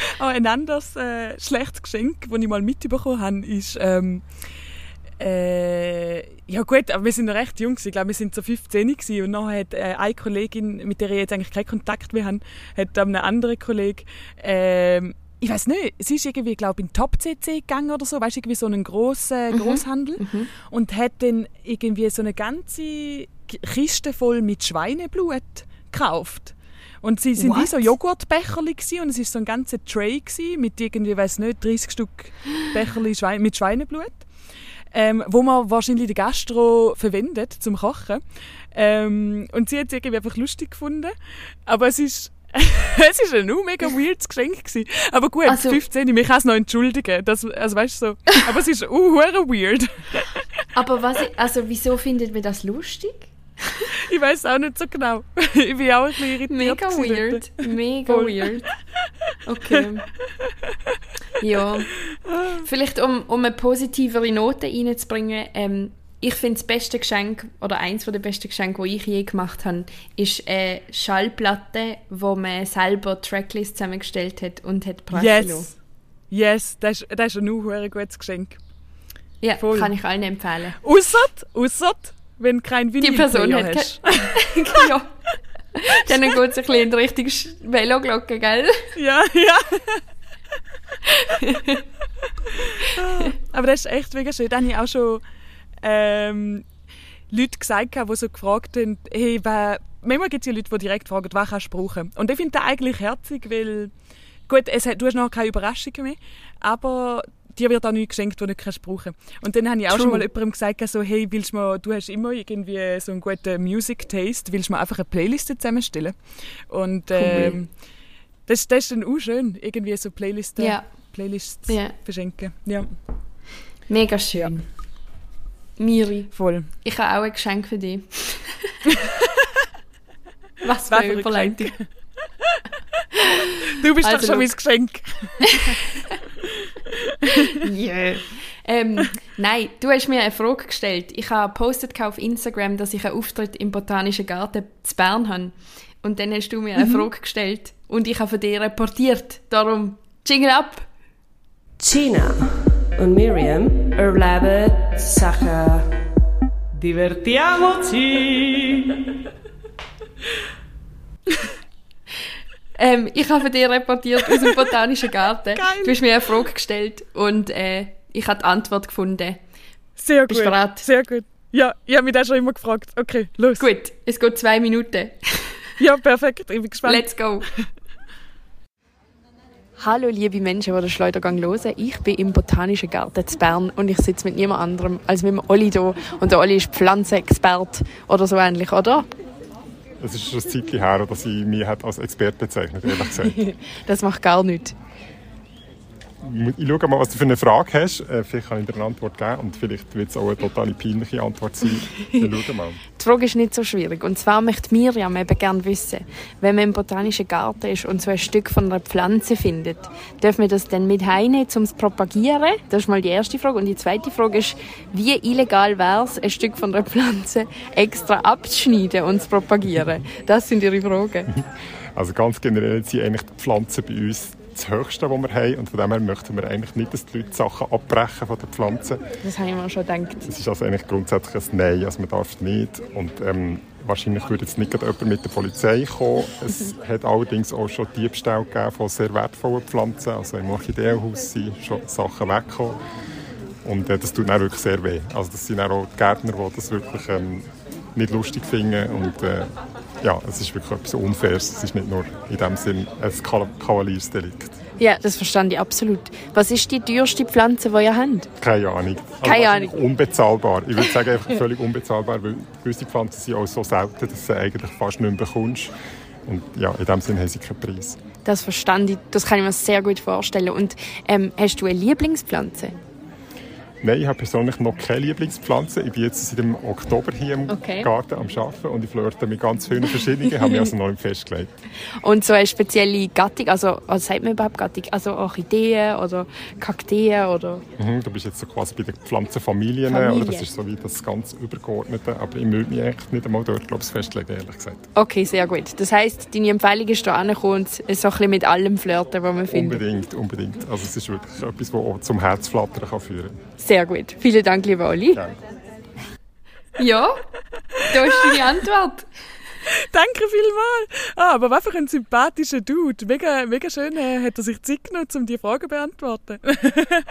ah, ein anderes äh, schlechtes Geschenk, das ich mal mitbekommen habe, ist. Ähm, äh, ja gut, aber wir sind noch recht jung, ich glaube, wir sind so 15 gewesen. und nachher hat äh, eine Kollegin, mit der ich jetzt eigentlich keinen Kontakt mehr habe, hat einem anderen Kollegen, ähm, ich weiß nicht, sie ist irgendwie, glaube ich, in Top CC gegangen oder so, weißt du, irgendwie so einen grossen Großhandel und hat dann irgendwie so eine ganze Kiste voll mit Schweineblut gekauft. Und sie sind wie What? so Joghurtbecherli und es ist so ein ganzer Tray gsi mit irgendwie, weiß nicht, 30 Stück Becherli Schwein mit Schweineblut, ähm, wo man wahrscheinlich die Gastro verwendet zum Kochen. Ähm, und sie hat es irgendwie einfach lustig gefunden, aber es ist es ist ein mega weirdes Geschenk gewesen. Aber gut, Also- 15, ich kann es noch entschuldigen. Das, also weißt du so. Aber es ist uh, weird. Aber was, also wieso findet man das lustig? Ich weiß auch nicht so genau. Ich bin auch ein bisschen irritiert. Mega weird. dort. Mega Voll. weird. Okay. Ja. Vielleicht, um, um eine positivere Note reinzubringen, ähm, ich finde das beste Geschenk, oder eins der besten Geschenke, die ich je gemacht habe, ist eine Schallplatte, wo man selber Tracklist zusammengestellt hat und hat lassen. Yes. Yes, das ist, das ist ein nur gutes Geschenk. Ja, voll. kann ich allen empfehlen. Ausser, ausser, wenn du kein Die Person hat hast. ja. Dann geht es ein bisschen in Richtung Veloglocke, gell? Ja, ja. Aber das ist echt mega schön. Da habe ich auch schon ähm, Leute gesagt, die so gefragt haben, hey, wer, manchmal gibt es ja Leute, die direkt fragen, was kannst du brauchen? Und ich finde das eigentlich herzig, weil, gut, es, hat- du hast noch keine Überraschungen mehr, aber dir wird auch nichts geschenkt, was du nicht kannst brauchen Und dann habe ich auch True. schon mal jemandem gesagt, so, hey, willst du, mal, du hast immer irgendwie so einen guten Music-Taste, willst du mir einfach eine Playlist zusammenstellen? Und ähm, das, das ist dann auch schön, irgendwie so Playlisten, Ja. Playlists Ja. verschenken. Ja. Mega schön. Miri, Voll. ich habe auch ein Geschenk für dich. Was für eine Überleitung. Du bist Also, doch schon mein. Geschenk. Yeah. ähm, nein, du hast mir eine Frage gestellt. Ich habe gepostet auf Instagram, dass ich einen Auftritt im Botanischen Garten zu Bern habe. Und dann hast du mir eine Frage gestellt und ich habe von dir reportiert. Darum, Jingle ab! Gina und Miriam erleben Sachen. Divertiamoci! Ähm, ich habe von dir reportiert aus dem Botanischen Garten. Geil. Du hast mir eine Frage gestellt und äh, ich habe die Antwort gefunden. Sehr Bist gut. bereit? Sehr gut. Ja, ich habe mich das schon immer gefragt. Okay, los. Gut, es geht zwei Minuten. Ja, perfekt. Ich bin gespannt. Let's go! Hallo liebe Menschen, die den Schleudergang hören. Ich bin im Botanischen Garten zu Bern und ich sitze mit niemand anderem als mit dem Olli hier. Und der Olli ist Pflanzenexperte oder so ähnlich, oder? Es ist schon ein Zeitchen her, dass ich mich als Experte bezeichnet ehrlich gesagt. Das macht gar nichts. Ich schaue mal, was du für eine Frage hast. Äh, Vielleicht kann ich dir eine Antwort geben und vielleicht wird es auch eine total peinliche Antwort sein. Wir schauen mal. Die Frage ist nicht so schwierig. Und zwar möchte Miriam eben gerne wissen, wenn man im Botanischen Garten ist und so ein Stück von einer Pflanze findet, dürfen wir das dann mit heimnehmen, um es zu propagieren? Das ist mal die erste Frage. Und die zweite Frage ist, wie illegal wäre es, ein Stück von einer Pflanze extra abzuschneiden und zu propagieren? Das sind ihre Fragen. Also ganz generell sind eigentlich die Pflanzen bei uns das Höchste, was wir haben. Und von dem her möchten wir eigentlich nicht, dass die Leute Sachen abbrechen von den Pflanzen. Das habe ich mir schon gedacht. Es ist also eigentlich grundsätzlich ein Nein, also man darf nicht. Und ähm, wahrscheinlich würde jetzt nicht jemand mit der Polizei kommen. Es hat allerdings auch schon Diebstähle gegeben von sehr wertvollen Pflanzen. Also im Orchideenhaus sind schon Sachen weggekommen. Und äh, das tut dann wirklich sehr weh. Also das sind auch die Gärtner, die das wirklich ähm, nicht lustig finden. Und äh, ja, es ist wirklich etwas Unfaires. Es ist nicht nur in dem Sinn ein Ka- Kavaliersdelikt. Ja, das verstand ich absolut. Was ist die teuerste Pflanze, die ihr habt? Keine Ahnung. Also Keine Ahnung. Unbezahlbar. Ich würde sagen, einfach völlig unbezahlbar, weil gewisse Pflanzen sind auch so selten, dass du sie eigentlich fast nicht mehr bekommst. Und ja, in dem Sinne haben sie keinen Preis. Das verstand ich. Das kann ich mir sehr gut vorstellen. Und ähm, hast du eine Lieblingspflanze? Nein, ich habe persönlich noch keine Lieblingspflanze. Ich bin jetzt seit dem Oktober hier im Okay. Garten am Arbeiten und ich flirte mit ganz vielen verschiedenen, habe mich also noch festgelegt. Und so eine spezielle Gattung, also was sagt man überhaupt Gattung? Also Orchideen oder Kakteen oder... Mhm, du bist jetzt so quasi bei den Pflanzenfamilien, Familie. oder das ist so wie das ganz Übergeordnete, aber ich würde mich eigentlich nicht einmal dort glaub ich, festlegen, ehrlich gesagt. Okay, sehr gut. Das heisst, deine Empfehlung ist da angekommen und so ein bisschen mit allem flirten, was man findet. Unbedingt, unbedingt. Also es ist wirklich etwas, das auch zum Herzflattern kann führen Sehr gut. Vielen Dank, lieber Olli. kann. Ja, da ist deine Antwort. Danke vielmals. Ah, aber einfach ein sympathischer Dude. Mega, mega schön äh, hat er sich Zeit genommen, um die Fragen zu beantworten.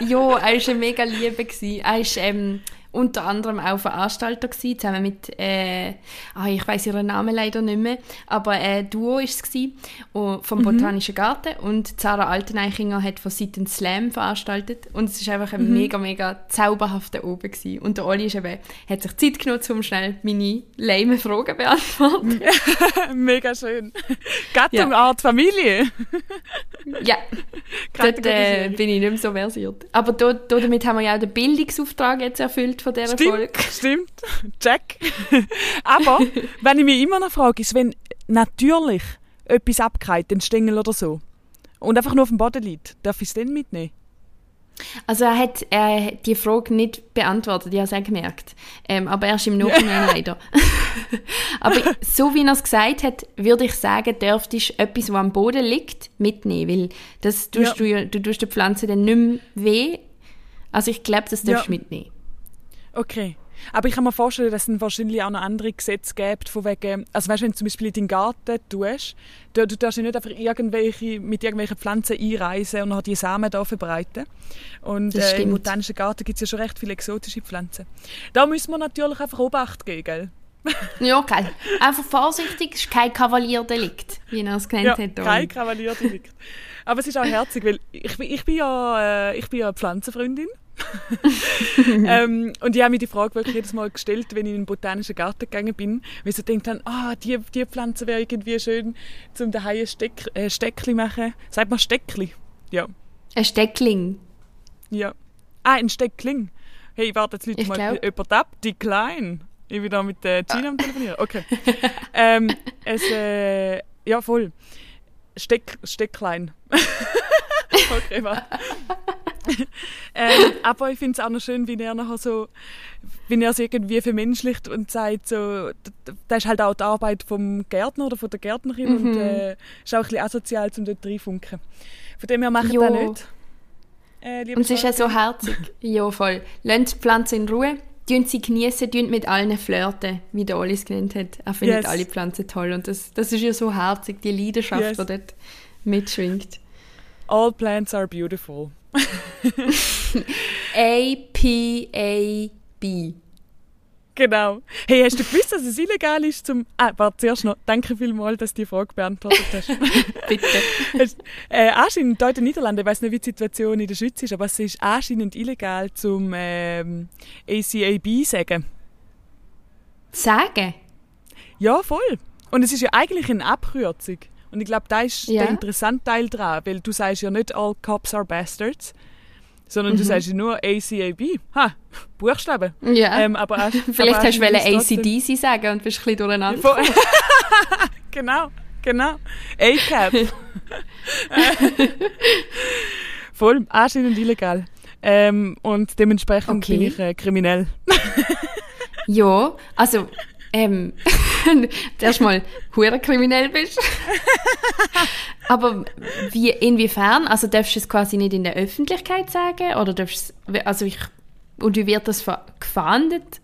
Ja, er war mega Liebe. gewesen. Er war ähm, unter anderem auch Veranstalter, gewesen, zusammen mit, äh, ah, ich weiß ihren Namen leider nicht mehr, aber äh, Duo war es gewesen, vom Botanischen Garten und Sarah Alteneichinger hat von Seiten Slam veranstaltet und es war einfach ein mega, mega zauberhafter Oben gewesen. Und der Oli ist eben, hat sich Zeit genommen, um schnell meine lame Fragen beantworten. mega schön. Gattung, Ja. Art, Familie. ja, dort äh, bin ich nicht mehr so versiert. Aber da, damit haben wir ja auch den Bildungsauftrag jetzt erfüllt von dieser Folge. Stimmt, stimmt. Check. Aber, wenn ich mich immer noch frage, ist, wenn natürlich etwas abgeht, ein Stängel oder so, und einfach nur auf dem Boden liegt, darf ich es dann mitnehmen? Also er hat äh, die Frage nicht beantwortet, ich habe es auch gemerkt. Ähm, aber erst im Nachhinein leider. aber so wie er es gesagt hat, würde ich sagen, dürftest du etwas, was am Boden liegt, mitnehmen. Weil das tust Ja. du, du tust der Pflanze dann nicht mehr weh. Also ich glaube, das darfst du Ja. mitnehmen. Okay. Aber ich kann mir vorstellen, dass es dann wahrscheinlich auch noch andere Gesetze gibt, von wegen, also weißt, wenn du zum Beispiel in deinen Garten tust, du, du darfst ja nicht einfach irgendwelche, mit irgendwelchen Pflanzen einreisen und nachher die Samen da verbreiten. Und äh, im botanischen Garten gibt es ja schon recht viele exotische Pflanzen. Da müssen wir natürlich einfach Obacht geben, gell? Ja, geil. Einfach vorsichtig, es ist kein Kavalierdelikt, wie er es genannt Ja, hat. kein Kavaliersdelikt. Aber es ist auch herzig, weil ich, bin- ich bin ja, äh, ich bin ja Pflanzenfreundin. ähm, und ich habe mir die Frage wirklich jedes Mal gestellt, wenn ich in den botanischen Garten gegangen bin, weil ich so habe, ah, die, die Pflanze wäre irgendwie schön, zum daheim ein Steck, äh, Steckli machen. Sagt man Steckli? Ja. Ein Steckling. Ja. Ah, ein Steckling. Hey, warte, jetzt Ich mal glaub- jemand ab. Decline. Ich bin da mit äh, Gina am Telefonieren. Okay. ähm, es, äh, ja, voll. Steck, Stecklein. okay, warte. ähm, aber ich finde es auch noch schön, wie er nachher so, wie er es irgendwie vermenschlicht und sagt, so, d- d- das ist halt auch die Arbeit vom Gärtner oder von der Gärtnerin und Mhm. äh, ist auch ein bisschen asozial, um dort reinfunken. Von dem her machen Jo. das nicht. Äh, Und es ist ja so herzig. ja, voll. Lasst die Pflanzen in Ruhe. Tun sie genießen, tun mit allen flirten, wie der Olis genannt hat. Er findet Yes. alle Pflanzen toll. Und das, das ist ja so herzig, die Leidenschaft, Yes. die dort mitschwingt. All plants are beautiful. A-P-A-B. Genau. Hey, hast du gewusst, dass es illegal ist zum... Ah, warte, zuerst noch. Danke vielmals, dass du die Frage beantwortet hast. Bitte. Äh, anscheinend, hier in den Niederlanden, ich weiß nicht, wie die Situation in der Schweiz ist, aber es ist anscheinend illegal zum ähm, ACAB sagen. Sagen? Ja, voll. Und es ist ja eigentlich eine Abkürzung. Und ich glaube, da ist Ja. der interessante Teil dran, weil du sagst ja nicht all cops are bastards, sondern du Mhm. sagst ja nur ACAB. Ha, Buchstaben. Ja. Ähm, aber, auch- Vielleicht aber hast du trotzdem- ACDC sagen und bist ein bisschen durcheinander. Genau, genau. ACAP. Voll, anscheinend illegal. Ähm, und dementsprechend Okay. bin ich äh, kriminell. Ja, also, ähm, zuerst mal hure kriminell bist. Aber wie, inwiefern? Also darfst du es quasi nicht in der Öffentlichkeit sagen? Oder darfst du es- also ich, und wie wird das gefahndet?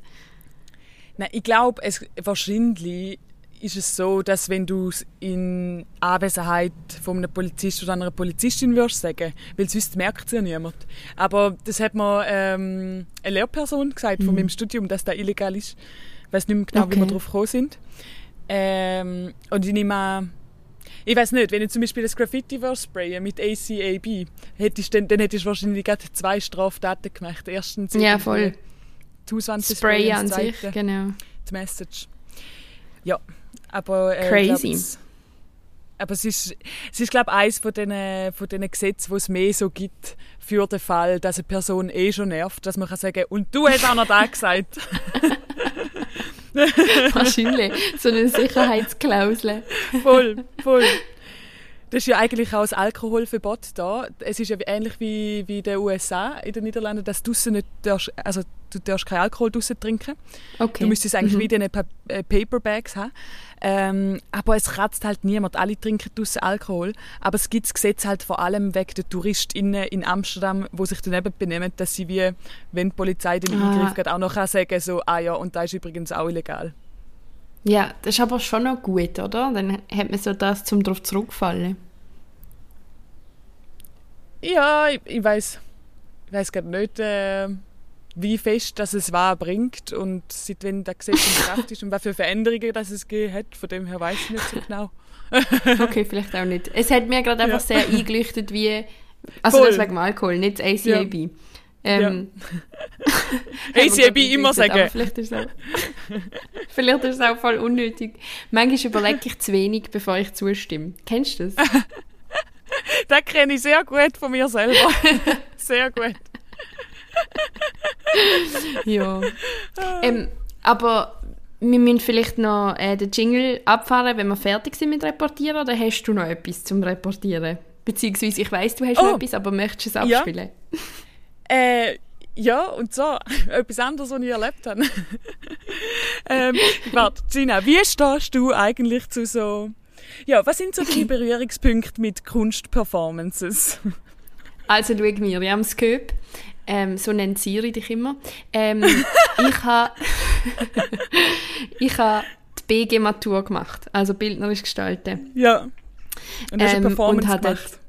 Nein, ich glaube, es wahrscheinlich ist es so, dass wenn du es in Anwesenheit von einem Polizist oder einer Polizistin würdest sagen, weil sonst merkt es ja niemand. Aber das hat mir ähm, eine Lehrperson gesagt von Mhm. meinem Studium, dass das illegal ist. Ich weiß nicht mehr genau, wie wir Okay. drauf gekommen sind. Ähm, und ich nehme an, ich weiß nicht, wenn ich zum Beispiel das Graffiti sprayen mit ACAB, hättest dann, dann hättest du wahrscheinlich gerade zwei Straftaten gemacht. Erstens Ja, voll. die Hauswand Spray besprayen, an sich, genau. die Message. Ja, aber äh, Crazy. glaub, es, aber es ist, es ist glaube ich, eines von diesen, von diesen Gesetzen, wo es mehr so gibt für den Fall, dass eine Person eh schon nervt, dass man kann sagen und du hast auch noch da gesagt. Wahrscheinlich. So eine Sicherheitsklausel. voll, voll. Das ist ja eigentlich auch das Alkoholverbot da. Es ist ja ähnlich wie, wie in den USA, in den Niederlanden, dass du nicht darfst, also du darfst keinen Alkohol draussen trinken. Okay. Du müsstest eigentlich Mhm. wie diese pa äh, Paperbags haben. Ähm, aber es kratzt halt niemand. Alle trinken draussen Alkohol. Aber es gibt das Gesetz halt vor allem wegen der TouristInnen in Amsterdam, wo sich daneben benehmen, dass sie wie, wenn die Polizei den Ah. Eingriff geht, auch noch kann sagen so, ah ja, und da ist übrigens auch illegal. Ja, das ist aber schon noch gut, oder? Dann hat man so das, zum darauf zurückfallen. Ja, ich, ich weiß ich weiß gerade nicht, äh, wie fest dass es was bringt und seit wann das Gesetz in Kraft ist und was für Veränderungen das es gegeben hat. Von dem her weiß ich nicht so genau. Okay, vielleicht auch nicht. Es hat mir gerade einfach Ja. sehr eingeleuchtet, wie. Also Voll. das wegen Alkohol, nicht das ACAB. Ähm, ACAB immer sagen. Vielleicht ist auch, vielleicht ist es auch voll unnötig. Manchmal überlege ich zu wenig, bevor ich zustimme. Kennst du das? Das kenne ich sehr gut von mir selber. sehr gut. ja. Ähm, aber wir müssen vielleicht noch äh, den Jingle abfahren, wenn wir fertig sind mit Reportieren, oder hast du noch etwas zum Reportieren? Beziehungsweise, ich weiß, du hast Oh. noch etwas, aber möchtest du es Ja. abspielen? Äh, ja, und zwar etwas anderes, was ich erlebt habe. ähm, warte, Gina, wie stehst du eigentlich zu so... Ja, was sind so deine Berührungspunkte mit Kunstperformances? Also schau Miriam Sköp, ähm, so nennt Siri dich immer. Ähm, ich habe ich ha die BG-Matur gemacht, also bildnerisch gestalten. Ja. Und hast du eine Ähm, Performance und gemacht?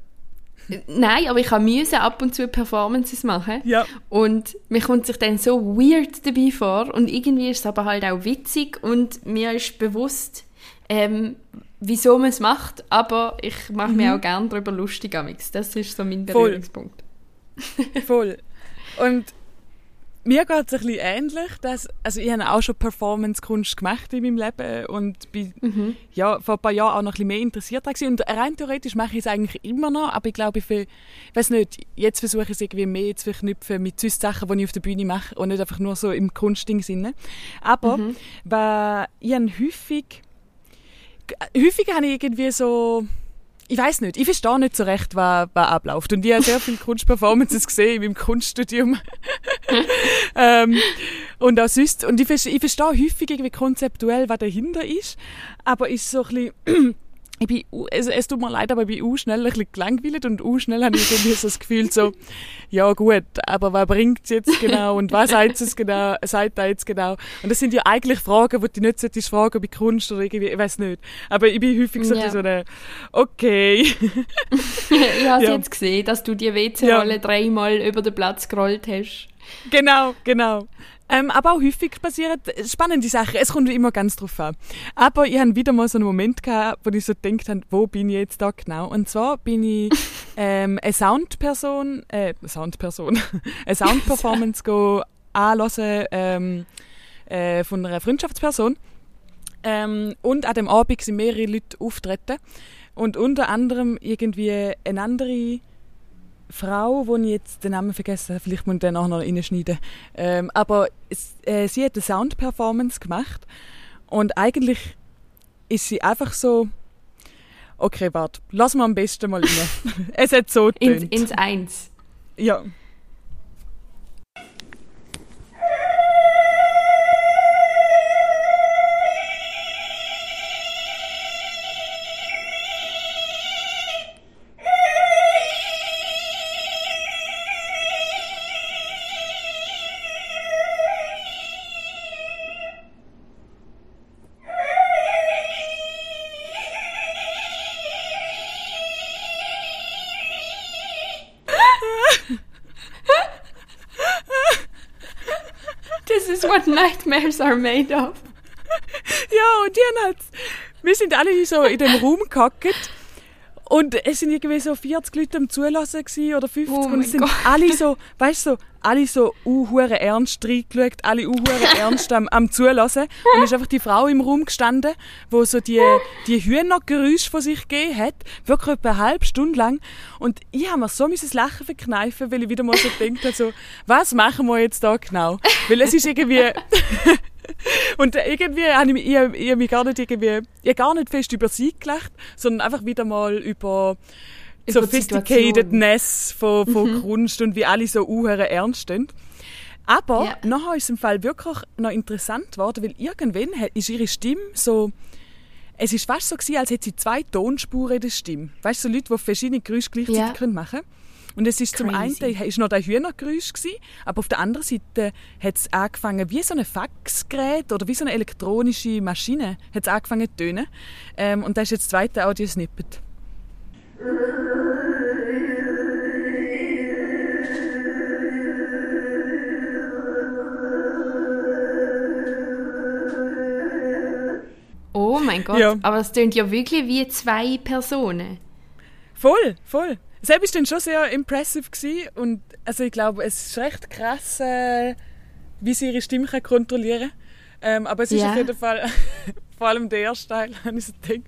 Nein, aber ich musste ab und zu Performances machen. Ja. Und mir kommt sich dann so weird dabei vor. Und irgendwie ist es aber halt auch witzig und mir ist bewusst, ähm, wieso man es macht. Aber ich mache mir Mhm. auch gerne darüber lustig. Amix. Das ist so mein Voll. Berührungspunkt. Voll. Und mir geht es ein bisschen ähnlich. Dass, also ich habe auch schon Performance-Kunst gemacht in meinem Leben und bin Mhm. ja, vor ein paar Jahren auch noch ein bisschen mehr interessiert daran gewesen. Und rein theoretisch mache ich es eigentlich immer noch, aber ich glaube, für, ich weiß nicht, jetzt versuche ich es irgendwie mehr zu verknüpfen mit sonst Sachen, die ich auf der Bühne mache und nicht einfach nur so im Kunstding-Sinne. Aber Mhm. ich habe häufig, häufig habe ich irgendwie so, ich weiß nicht, ich verstehe nicht so recht, was, was abläuft. Und ich habe sehr viele Kunstperformances gesehen in meinem Kunststudium. ähm, und auch sonst. Und ich, verstehe- ich verstehe häufig irgendwie konzeptuell, was dahinter ist. Aber ist so ein bisschen, ich bin, es, es tut mir leid, aber ich bin u schnell ein bisschen gelangweilt und u schnell habe ich irgendwie so das Gefühl so, ja gut, aber was bringt es jetzt genau und was sagt es genau, sagt er jetzt genau? Und das sind ja eigentlich Fragen, die du nicht solltest fragen bei Kunst oder irgendwie, ich weiß nicht. Aber ich bin häufig so, Ja. so eine, okay. ich habe Ja. jetzt gesehen, dass du die WC-Rolle dreimal über den Platz gerollt hast. Genau, genau. Ähm, aber auch häufig passieren spannende Sachen. Es kommt immer ganz drauf an. Aber ich hatte wieder mal so einen Moment gehabt, wo ich so gedacht habe, wo bin ich jetzt da genau? Und zwar bin ich ähm, eine Soundperson, äh, Soundperson, eine Soundperformance go anhören ähm, äh, von einer Freundschaftsperson. Ähm, und an dem Abend sind mehrere Leute auftreten. Und unter anderem irgendwie eine andere Frau, wo ich jetzt den Namen vergessen habe, vielleicht muss ich den auch noch reinschneiden. Ähm, aber es, äh, sie hat eine Sound-Performance gemacht und eigentlich ist sie einfach so, okay, warte, lass mal am besten mal rein. es hat so Ins, getönt. ins Eins. Ja. Nightmares are made of. Ja, und die haben halt, wir sind alle so in dem Raum gehackt und es sind irgendwie so 40 Leute am Zulassen gewesen, oder 50 Oh und es sind Gott. alle so, weißt du, so, alle so uhure ernst reingeschaut, alle uhure ernst am, am Zulassen und ist einfach die Frau im Raum gestanden, wo so die, die Hühnergeräusche von sich gegeben hat, wirklich etwa eine halbe Stunde lang und ich habe mir so mein Lachen verkneifen, weil ich wieder mal so gedacht habe, so, was machen wir jetzt da genau? Weil es ist irgendwie... Und irgendwie habe ich, mich- ich, ich mich gar nicht irgendwie, ich gar nicht fest über sie gelacht, sondern einfach wieder mal über, Sophisticatedness von, von Mhm. Kunst und wie alle so uhere ernst sind. Aber Ja. nachher ist es im Fall wirklich noch interessant geworden, weil irgendwann ist ihre Stimme so, es ist fast so gewesen, als hätte sie zwei Tonspuren in der Stimme. Weißt du, so Leute, die verschiedene Geräusche gleichzeitig können machen Und es ist zum einen Crazy. ist noch der Hühnergeräusch gewesen, aber auf der anderen Seite hat es angefangen wie so ein Faxgerät oder wie so eine elektronische Maschine hat es angefangen zu tönen. Ähm, und das ist jetzt das zweite Audiosnippet. Oh mein Gott, Ja. aber es klingt ja wirklich wie zwei Personen. Voll, voll. Selbst war dann schon sehr impressive gewesen. und also ich glaube, es ist recht krass, äh, wie sie ihre Stimme kann kontrollieren ähm, Aber es ist Ja. auf jeden Fall, vor allem der erste Teil, habe ich so gedacht,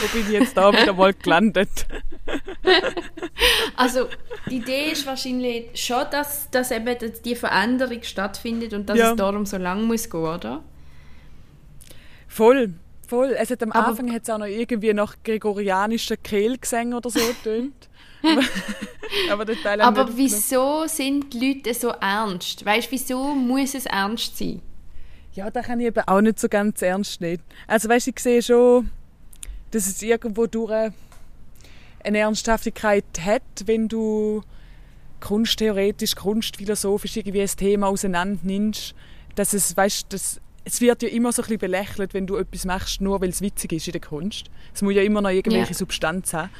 wo bin ich jetzt da wieder mal gelandet? Also die Idee ist wahrscheinlich schon, dass, dass eben die Veränderung stattfindet und dass Ja. es darum so lang muss gehen, oder? Voll, voll. Es hat am Aber- Anfang hat's auch noch irgendwie nach gregorianischen Kehlgesängen oder so getönt. Aber der Teil Aber wieso sind die Leute so ernst? Weißt du, wieso muss es ernst sein? Ja, da kann ich eben auch nicht so ganz ernst nehmen. Also weißt, ich sehe schon, dass es irgendwo durch eine Ernsthaftigkeit hat, wenn du kunsttheoretisch, kunstphilosophisch irgendwie ein Thema auseinander nimmst, dass es, weißt, dass, es wird ja immer so ein bisschen belächelt, wenn du etwas machst, nur weil es witzig ist in der Kunst. Es muss ja immer noch irgendwelche Ja. Substanz haben.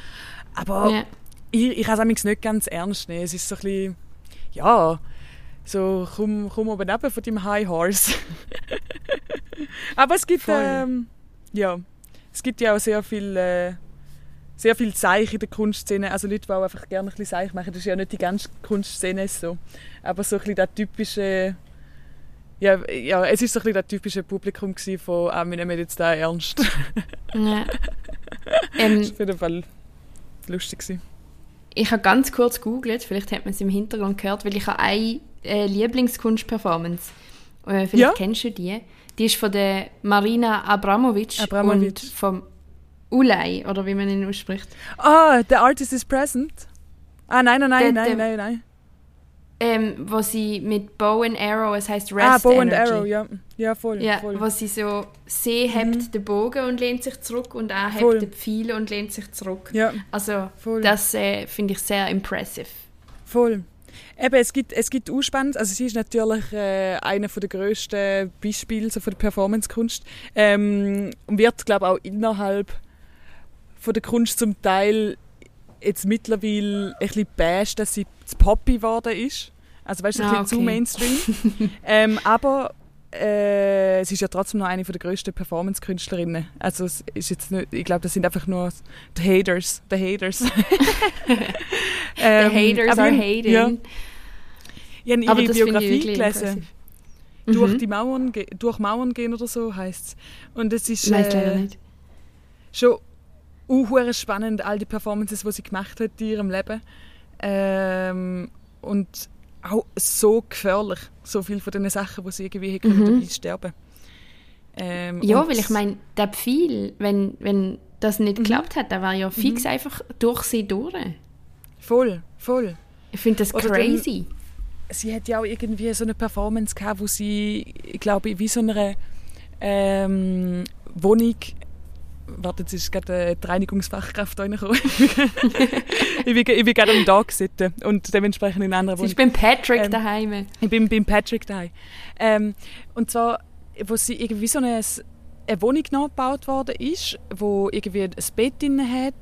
Aber Ja. ich, ich kann es nicht ganz ernst nehmen. Es ist so ein bisschen, ja, so, komm, komm oben runter von deinem High Horse. Aber es gibt, ähm, ja, es gibt ja auch sehr viel, äh, sehr viel Zeich in der Kunstszene. Also Leute, die auch einfach gerne ein bisschen Zeich machen. Das ist ja nicht die ganze Kunstszene so. Aber so ein bisschen das typische ja, ja, es ist so ein bisschen das typische Publikum gewesen von ah, wir nehmen jetzt da ernst. Ja. Ähm, das war auf jeden Fall lustig. Gewesen. ich habe ganz kurz gegoogelt, vielleicht hat man es im Hintergrund gehört, weil ich habe eine äh, Lieblingskunstperformance. Äh, vielleicht Ja. kennst du die. Die ist von der Marina Abramovic, Abramovic. und vom Ulay, oder wie man ihn ausspricht. Ah, the artist is present. Ah, nein, nein, nein, Der- nein, der- nein, nein. Ähm, wo sie mit Bow and Arrow, es heißt Rest Ah, Bow and Energy. Arrow, ja. Ja, voll. Ja, voll. wo sie so, sie hebt den Bogen und lehnt sich zurück und er hebt Voll. den Pfeil und lehnt sich zurück. Ja, Also voll. das äh, finde ich sehr impressive. Voll. Eben, es gibt, es gibt auch spannend, also sie ist natürlich äh, einer der grössten Beispiele so von der Performance-Kunst ähm, und wird, glaube auch innerhalb von der Kunst zum Teil jetzt mittlerweile ein bisschen bashed, dass sie zu poppy geworden ist. Also weißt du, ein Ah, bisschen zu okay. Mainstream. ähm, aber äh, sie ist ja trotzdem noch eine der grössten Performance-Künstlerinnen. Also es ist jetzt nicht, ich glaube, das sind einfach nur die Haters, die Haters. The Ähm, haters aber are hating. Ja. Ich habe ihre Biografie gelesen. impressive. Durch, Mhm. die Mauern, durch Mauern gehen oder so heißt es. Und es ist äh, schon uh, spannend, all die Performances, die sie gemacht hat in ihrem Leben. Ähm, und auch so gefährlich, so viel von den Sachen, die sie irgendwie hätte Mhm. dabei sterben ähm, Ja, weil ich meine, der Pfeil, wenn, wenn das nicht Mhm. geklappt hat, der war ja fix einfach durch sie durch. Voll, voll. Ich finde das Oder crazy. sie hat ja auch irgendwie so eine Performance gehabt, wo sie, ich glaube, wie so eine ähm, Wohnung. Warte, jetzt ist gerade eine die Reinigungsfachkraft reingekommen. ich bin, ich bin gerade am Tag sitzen und dementsprechend in anderen Wohnung. ist beim Patrick Ähm, daheim. Ich bin beim Patrick daheim. Ähm, und zwar, wo sie irgendwie so eine, eine Wohnung nachgebaut worden ist, wo irgendwie ein Bett drin hat.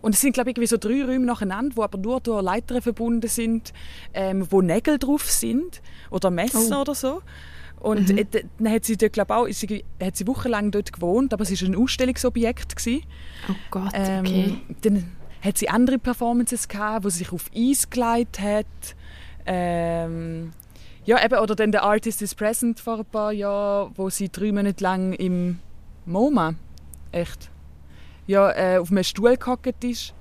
Und es sind, glaube ich, irgendwie so drei Räume nacheinander, wo aber nur durch Leitern verbunden sind, ähm, wo Nägel drauf sind oder Messer Oh. oder so. Und Mhm. dann hat sie dort, glaube auch, sie, hat sie wochenlang dort gewohnt, aber es war ein Ausstellungsobjekt. Gewesen. Oh Gott, Ähm, okay. Dann hat sie andere Performances gehabt, wo sie sich auf Eis gelegt hat. Ähm, ja, eben, oder dann der Artist is Present vor ein paar Jahren, wo sie drei Monate lang im MoMA, echt, ja, äh, auf einem Stuhl gehockt ist.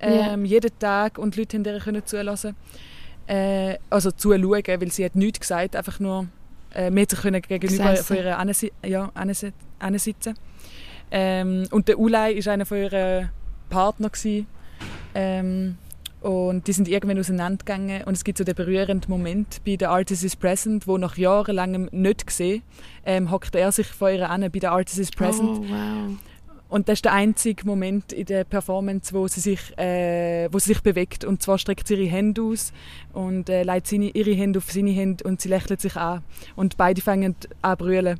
Ähm, Jeden Tag und die Leute haben ihr können zulassen. Äh, also zuschauen, weil sie hat nichts gesagt, einfach nur, äh, hat sich können gegenüber von ihr ansi ja, ansi ansitzen. Ähm, und der Ulay war einer von ihren Partner. Gewesen. Ähm, und die sind irgendwann auseinandergegangen. Und es gibt so den berührenden Moment bei der Artist is Present, wo nach jahrelangem nicht gesehen, ähm, hockt er sich vor ihr an bei der Artist is Present. Oh, wow. Und das ist der einzige Moment in der Performance, wo sie sich, äh, wo sie sich bewegt. Und zwar streckt sie ihre Hände aus und äh, legt seine, ihre Hände auf seine Hände und sie lächelt sich an. Und beide fangen an zu brüllen.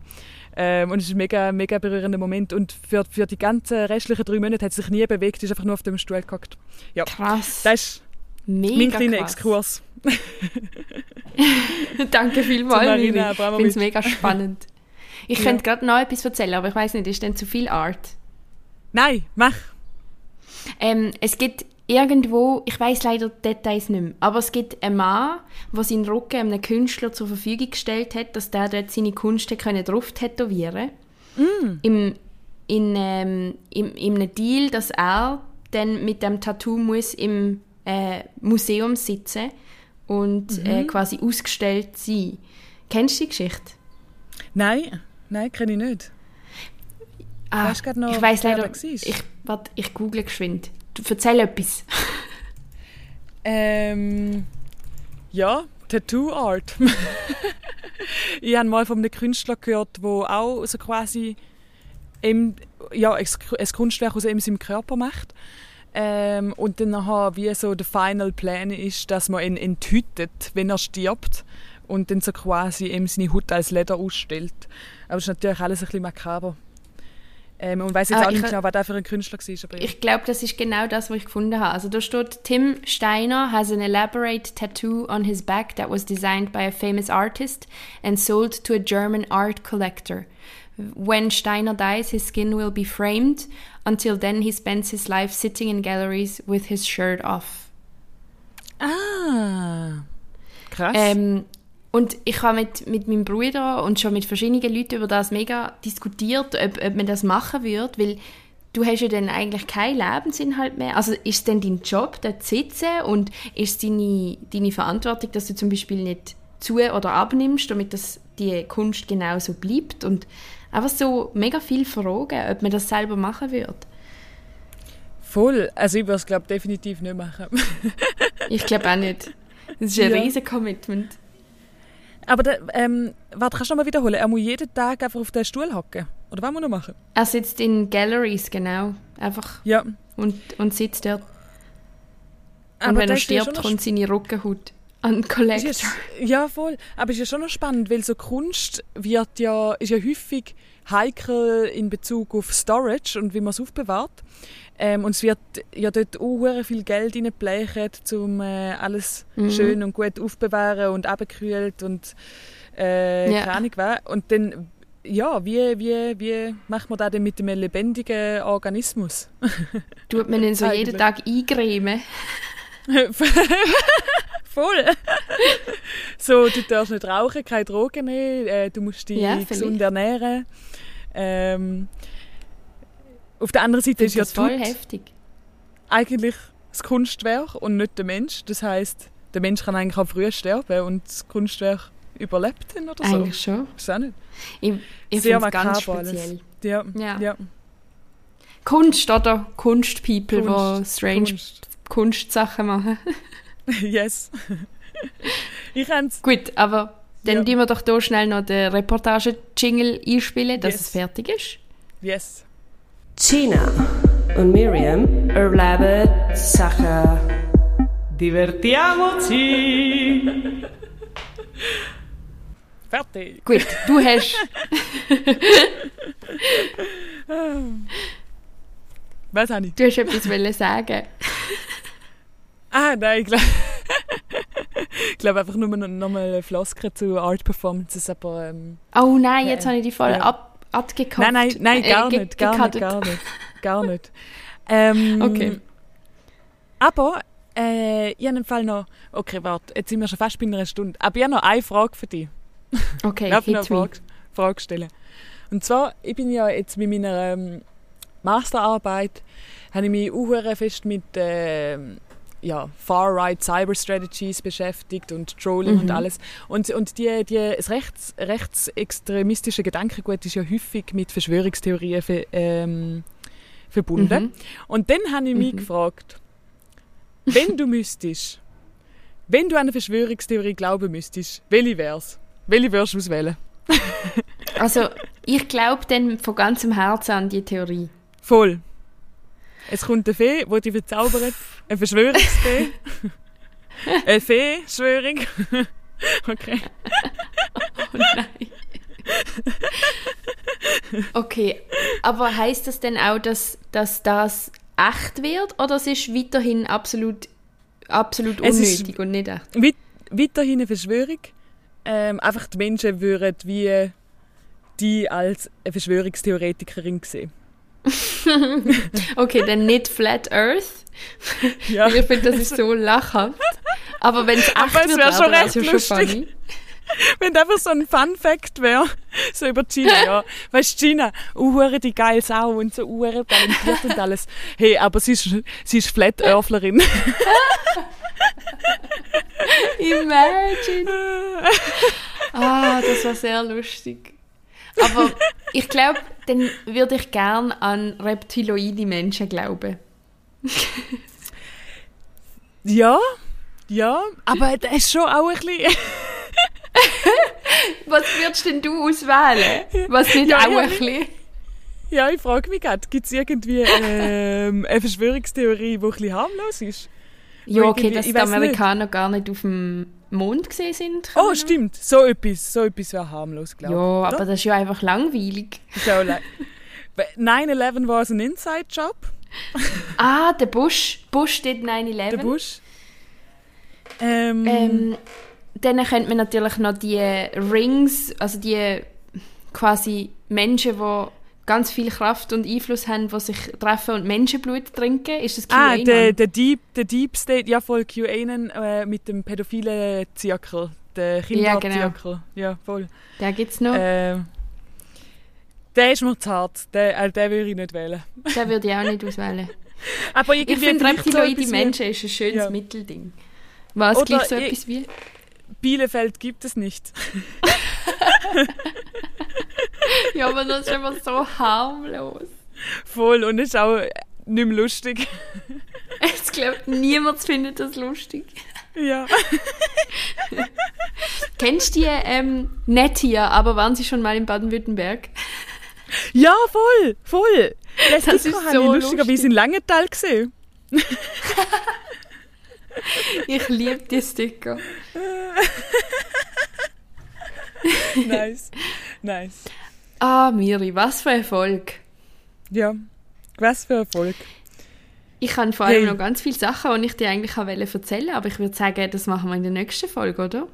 Ähm, und es ist ein mega, mega berührender Moment. Und für, für die ganzen restlichen drei Monate hat sie sich nie bewegt, ist einfach nur auf dem Stuhl gehockt. Ja, Krass. das ist Mega mein kleiner krass. Exkurs. Danke vielmals, Marina. Ich finde es mega spannend. Ich Ja. könnte gerade noch etwas erzählen, aber ich weiß nicht, ist denn zu viel Art? Nein, mach. Ähm, es gibt irgendwo, ich weiß leider die Details nicht mehr, aber es gibt einen Mann, der seinen Rücken einem Künstler zur Verfügung gestellt hat, dass der dort seine Kunst können drauf tätowieren Im, in, ähm, im, in einem Deal, dass er dann mit dem Tattoo muss im äh, Museum sitzen und äh, quasi ausgestellt sein. Kennst du die Geschichte? Nein, nein, kenne ich nicht. Ah, Weißt du noch, ich weiß leider. war? Ich, warte, ich google geschwind. Du, erzähl etwas. Ähm, ja, Tattoo Art. ich habe mal von einem Künstler gehört, der auch so quasi im, ja, ein, Kunstwerk aus ihm seinem Körper macht. Ähm, und dann nachher wie so der Final Plan ist, dass man ihn enthütet, wenn er stirbt und dann so quasi ihm seine Haut als Leder ausstellt. Aber das ist natürlich alles ein bisschen makaber. Ähm, und weiß jetzt Ah, auch ich nicht genau, was der für ein Künstler war. Aber. Ich glaube, das ist genau das, was ich gefunden habe. Also da steht, Tim Steiner has an elaborate tattoo on his back that was designed by a famous artist and sold to a German art collector. When Steiner dies, his skin will be framed. Until then, he spends his life sitting in galleries with his shirt off. Ah, krass. Ähm, Und ich habe mit, mit meinem Bruder und schon mit verschiedenen Leuten über das mega diskutiert, ob, ob man das machen würde, weil du hast ja dann eigentlich keinen Lebensinhalt mehr. Also ist es denn dein Job, dort zu sitzen und ist es deine, deine Verantwortung, dass du zum Beispiel nicht zu- oder abnimmst, damit das, die Kunst genauso bleibt und einfach so mega viel fragen, ob man das selber machen würde. Voll. Also ich würde es, glaube definitiv nicht machen. Ich glaube auch nicht. Das ist ein Ja. riesen Commitment. Aber da, ähm, warte, kannst du noch mal wiederholen? Er muss jeden Tag einfach auf den Stuhl hocken. Oder was muss er machen? Er sitzt in Galleries, genau. Einfach Ja. und, und sitzt dort. Und Aber wenn er stirbt, kommt seine Rückenhaut an Collector. ja, ja, voll. Aber es ist ja schon noch spannend, weil so Kunst wird ja, ist ja häufig heikel in Bezug auf Storage und wie man es aufbewahrt. Ähm, und es wird ja dort auch viel Geld reingeblecht, um äh, alles Mhm. schön und gut aufbewahren und abgekühlt und äh, Ja. keine Ahnung was. Und dann, ja, wie, wie, wie macht man das denn mit einem lebendigen Organismus? Tut man ihn so jeden Eigentlich. Tag eingremen. Voll. so, du darfst nicht rauchen, keine Drogen nehmen, äh, du musst dich Ja, gesund ernähren. Ähm, auf der anderen Seite ist ja voll heftig. eigentlich das Kunstwerk und nicht der Mensch. Das heißt, der Mensch kann eigentlich auch früher sterben und das Kunstwerk überlebt dann oder so. Eigentlich schon. Ist auch nicht. Ich, ich finde es ganz alles. speziell. Ja, Ja. ja. Kunst, oder? Kunstpeople, die Kunst, strange Kunst. Kunstsachen machen. yes. ich Gut, aber dann Ja. tun wir doch hier schnell noch den Reportage-Jingle einspielen, dass Yes. es fertig ist. Yes. Gina und Miriam erleben Sachen. Divertiamoci! Fertig. Gut, du hast... Was habe ich? Du hast etwas wollen sagen. Ah, nein, ich glaube ich glaub einfach nur noch, noch mal eine Floskel zu Art Performances, aber ähm, Oh nein, jetzt Ja. habe ich die voll Ja. ab, abgekauft. nein, nein, nein, gar Äh, nicht, gar nicht, gar nicht, gar nicht. Ähm, Okay. Aber äh, ich habe im Fall noch, okay, warte, jetzt sind wir schon fast bei einer Stunde, aber ich habe noch eine Frage für dich. Okay, Darf ich noch eine. Frage, Frage stellen? Und zwar, ich bin ja jetzt mit meiner ähm, Masterarbeit, habe ich mich auch fest mit ähm, ja, Far-Right Cyber Strategies beschäftigt und Trolling und Mhm. alles. Und, und die, die, das rechts, rechtsextremistische Gedankengut ist ja häufig mit Verschwörungstheorien ver, ähm, verbunden. Mhm. Und dann habe ich mich Mhm. gefragt, wenn du müsstest, wenn du an eine Verschwörungstheorie glauben müsstest, welche wär's? Welche würdest du auswählen? Also, ich glaube dann von ganzem Herzen an die Theorie. Voll. Es kommt eine Fee, die dich verzaubert. Eine Verschwörungsfee. eine Fee-Schwörung. okay. Oh nein. Okay, aber heißt das denn auch, dass, dass das echt wird oder es ist weiterhin absolut, absolut unnötig und nicht echt? Weit, weiterhin eine Verschwörung. Ähm, einfach die Menschen würden wie die als eine Verschwörungstheoretikerin sehen. Okay, dann nicht Flat Earth. Ja. Ich finde, das ist so lachhaft. Aber wenn es echt wird, wär schon wäre schon lustig. funny. Wenn das einfach so ein Fun-Fact wäre, so über China, ja. Weißt du, China, uhure die geile Sau und so uhure talentiert und alles. Hey, aber sie ist, sie ist Flat Earthlerin. Imagine. Ah, das war sehr lustig. Aber ich glaube, dann würde ich gern an reptiloide Menschen glauben. ja, ja, aber das ist schon auch ein bisschen... Was würdest denn du auswählen? Was nicht Ja, auch ein bisschen... Ja, ich frage mich gerade, gibt es irgendwie ähm, eine Verschwörungstheorie, die ein bisschen harmlos ist? Ja, okay, dass die weiss nicht. Amerikaner gar nicht auf dem Mond gesehen sind. Oh, stimmt, so etwas, so etwas wäre harmlos, glaube Ja, ich. aber das ist ja einfach langweilig. So, like, 9-11 war ein Inside-Job, Ah, der Bush. Bush steht der 9-11. Bush. Ähm, Ähm, dann könnte man natürlich noch die Rings, also die quasi Menschen, die ganz viel Kraft und Einfluss haben, die sich treffen und Menschenblut trinken. Ist das Ah, QAnon? der, der, Deep, der Deep State, ja voll QAnon äh, mit dem pädophilen Zirkel. Der Ja, genau. Kinderzirkel. Ja, voll. Der gibt es noch. Ähm, der ist mir zu hart. Den, äh, den würde ich nicht wählen. Den würde ich auch nicht auswählen. Aber Ich finde, so reptiloide wie- Menschen ist ein schönes Ja. Mittelding. Was Oder gleich so ich- etwas wie? Bielefeld gibt es nicht. Ja, aber das ist immer so harmlos. Voll. Und ist auch nicht mehr lustig. Ich glaube, niemand findet das lustig. ja. Kennst du die ähm, nicht hier, aber waren sie schon mal in Baden-Württemberg? Ja, voll. Voll. Das, Das ist so ich lustigerweise in Langenthal gesehen. Ich liebe die Sticker. nice. Nice. Ah, Miri, was für Erfolg. Ja. Was für Erfolg. Ich habe vor allem Hey. noch ganz viele Sachen, die ich dir eigentlich auch erzählen wollte, aber ich würde sagen, das machen wir in der nächsten Folge, oder?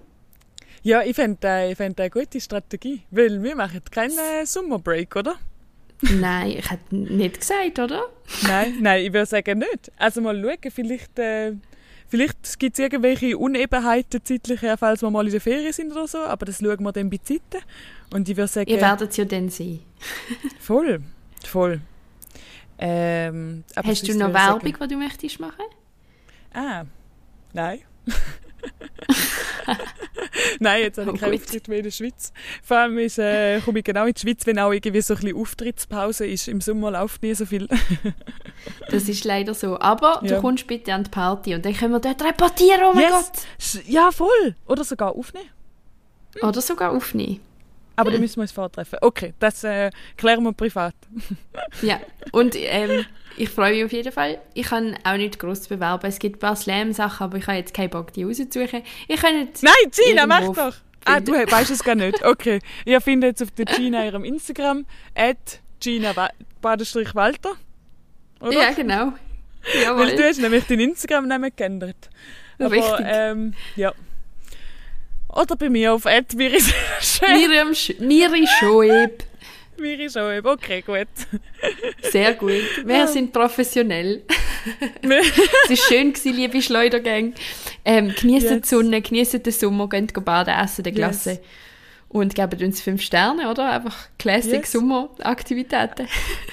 Ja, ich fände äh, ich fänd eine gute Strategie. Weil wir machen keinen äh, Summerbreak, oder? Nein, ich hätte nicht gesagt, oder? Nein, nein, ich würde sagen nicht. Also mal schauen, vielleicht, äh, vielleicht gibt es irgendwelche Unebenheiten zeitliche, falls wir mal in der Ferien sind oder so, aber das schauen wir dann bei Zeiten. Und ich würde sagen... Ihr werdet es ja dann sehen. Voll, voll. Ähm, Hast du noch sagen- Werbung, die du möchtest machen? Ah, nein. Nein, jetzt habe ich keinen. Auftritt mehr in der Schweiz. Vor allem ist, äh, komme ich genau in die Schweiz, wenn auch irgendwie so ein bisschen Auftrittspause ist. Im Sommer läuft nie so viel. Das ist leider so. Aber Ja. du kommst bitte an die Party und dann können wir dort reportieren, oh mein Yes. Gott. Ja, voll. Oder sogar aufnehmen. Oder sogar aufnehmen. Aber dann müssen wir uns vortreffen. Okay, das äh, klären wir privat. Ja, und ähm, ich freue mich auf jeden Fall. Ich kann auch nicht groß zu bewerben. Es gibt ein paar Slam-Sachen, aber ich habe jetzt keinen Bock, die rauszusuchen. Ich kann nicht Nein, Gina, mach doch! Ah, du weißt es gar nicht. Okay. Ihr findet jetzt auf der Gina ihrem Instagram at Gina Walter. Oder? Ja, genau. Weil du hast nämlich deinen Instagram-Namen geändert. Aber, Richtig. ähm, ja. Oder bei mir auf Miri Miriam Sch Miri Schoeb. Miri Schoeb. Okay, gut. Sehr gut. Wir sind professionell. es war schön, gewesen, liebe Schleudergang. Ähm, genießt Yes. die Sonne, genießt den Sommer, geht go baden, essen den Glasse. Yes. Und gebt uns fünf Sterne, oder? Einfach Classic Yes. Sommeraktivitäten.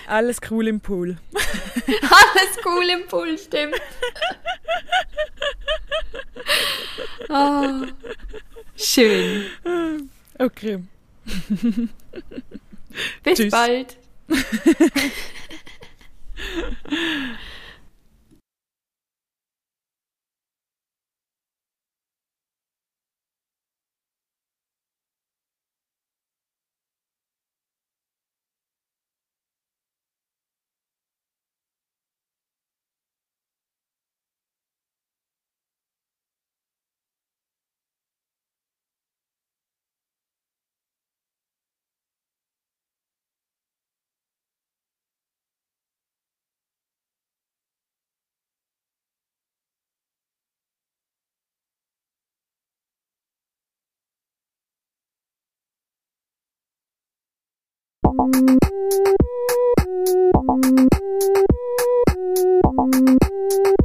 Alles cool im Pool. Alles cool im Pool, stimmt. Ah, schön. Okay. Bis Tschüss. bald. Thank you.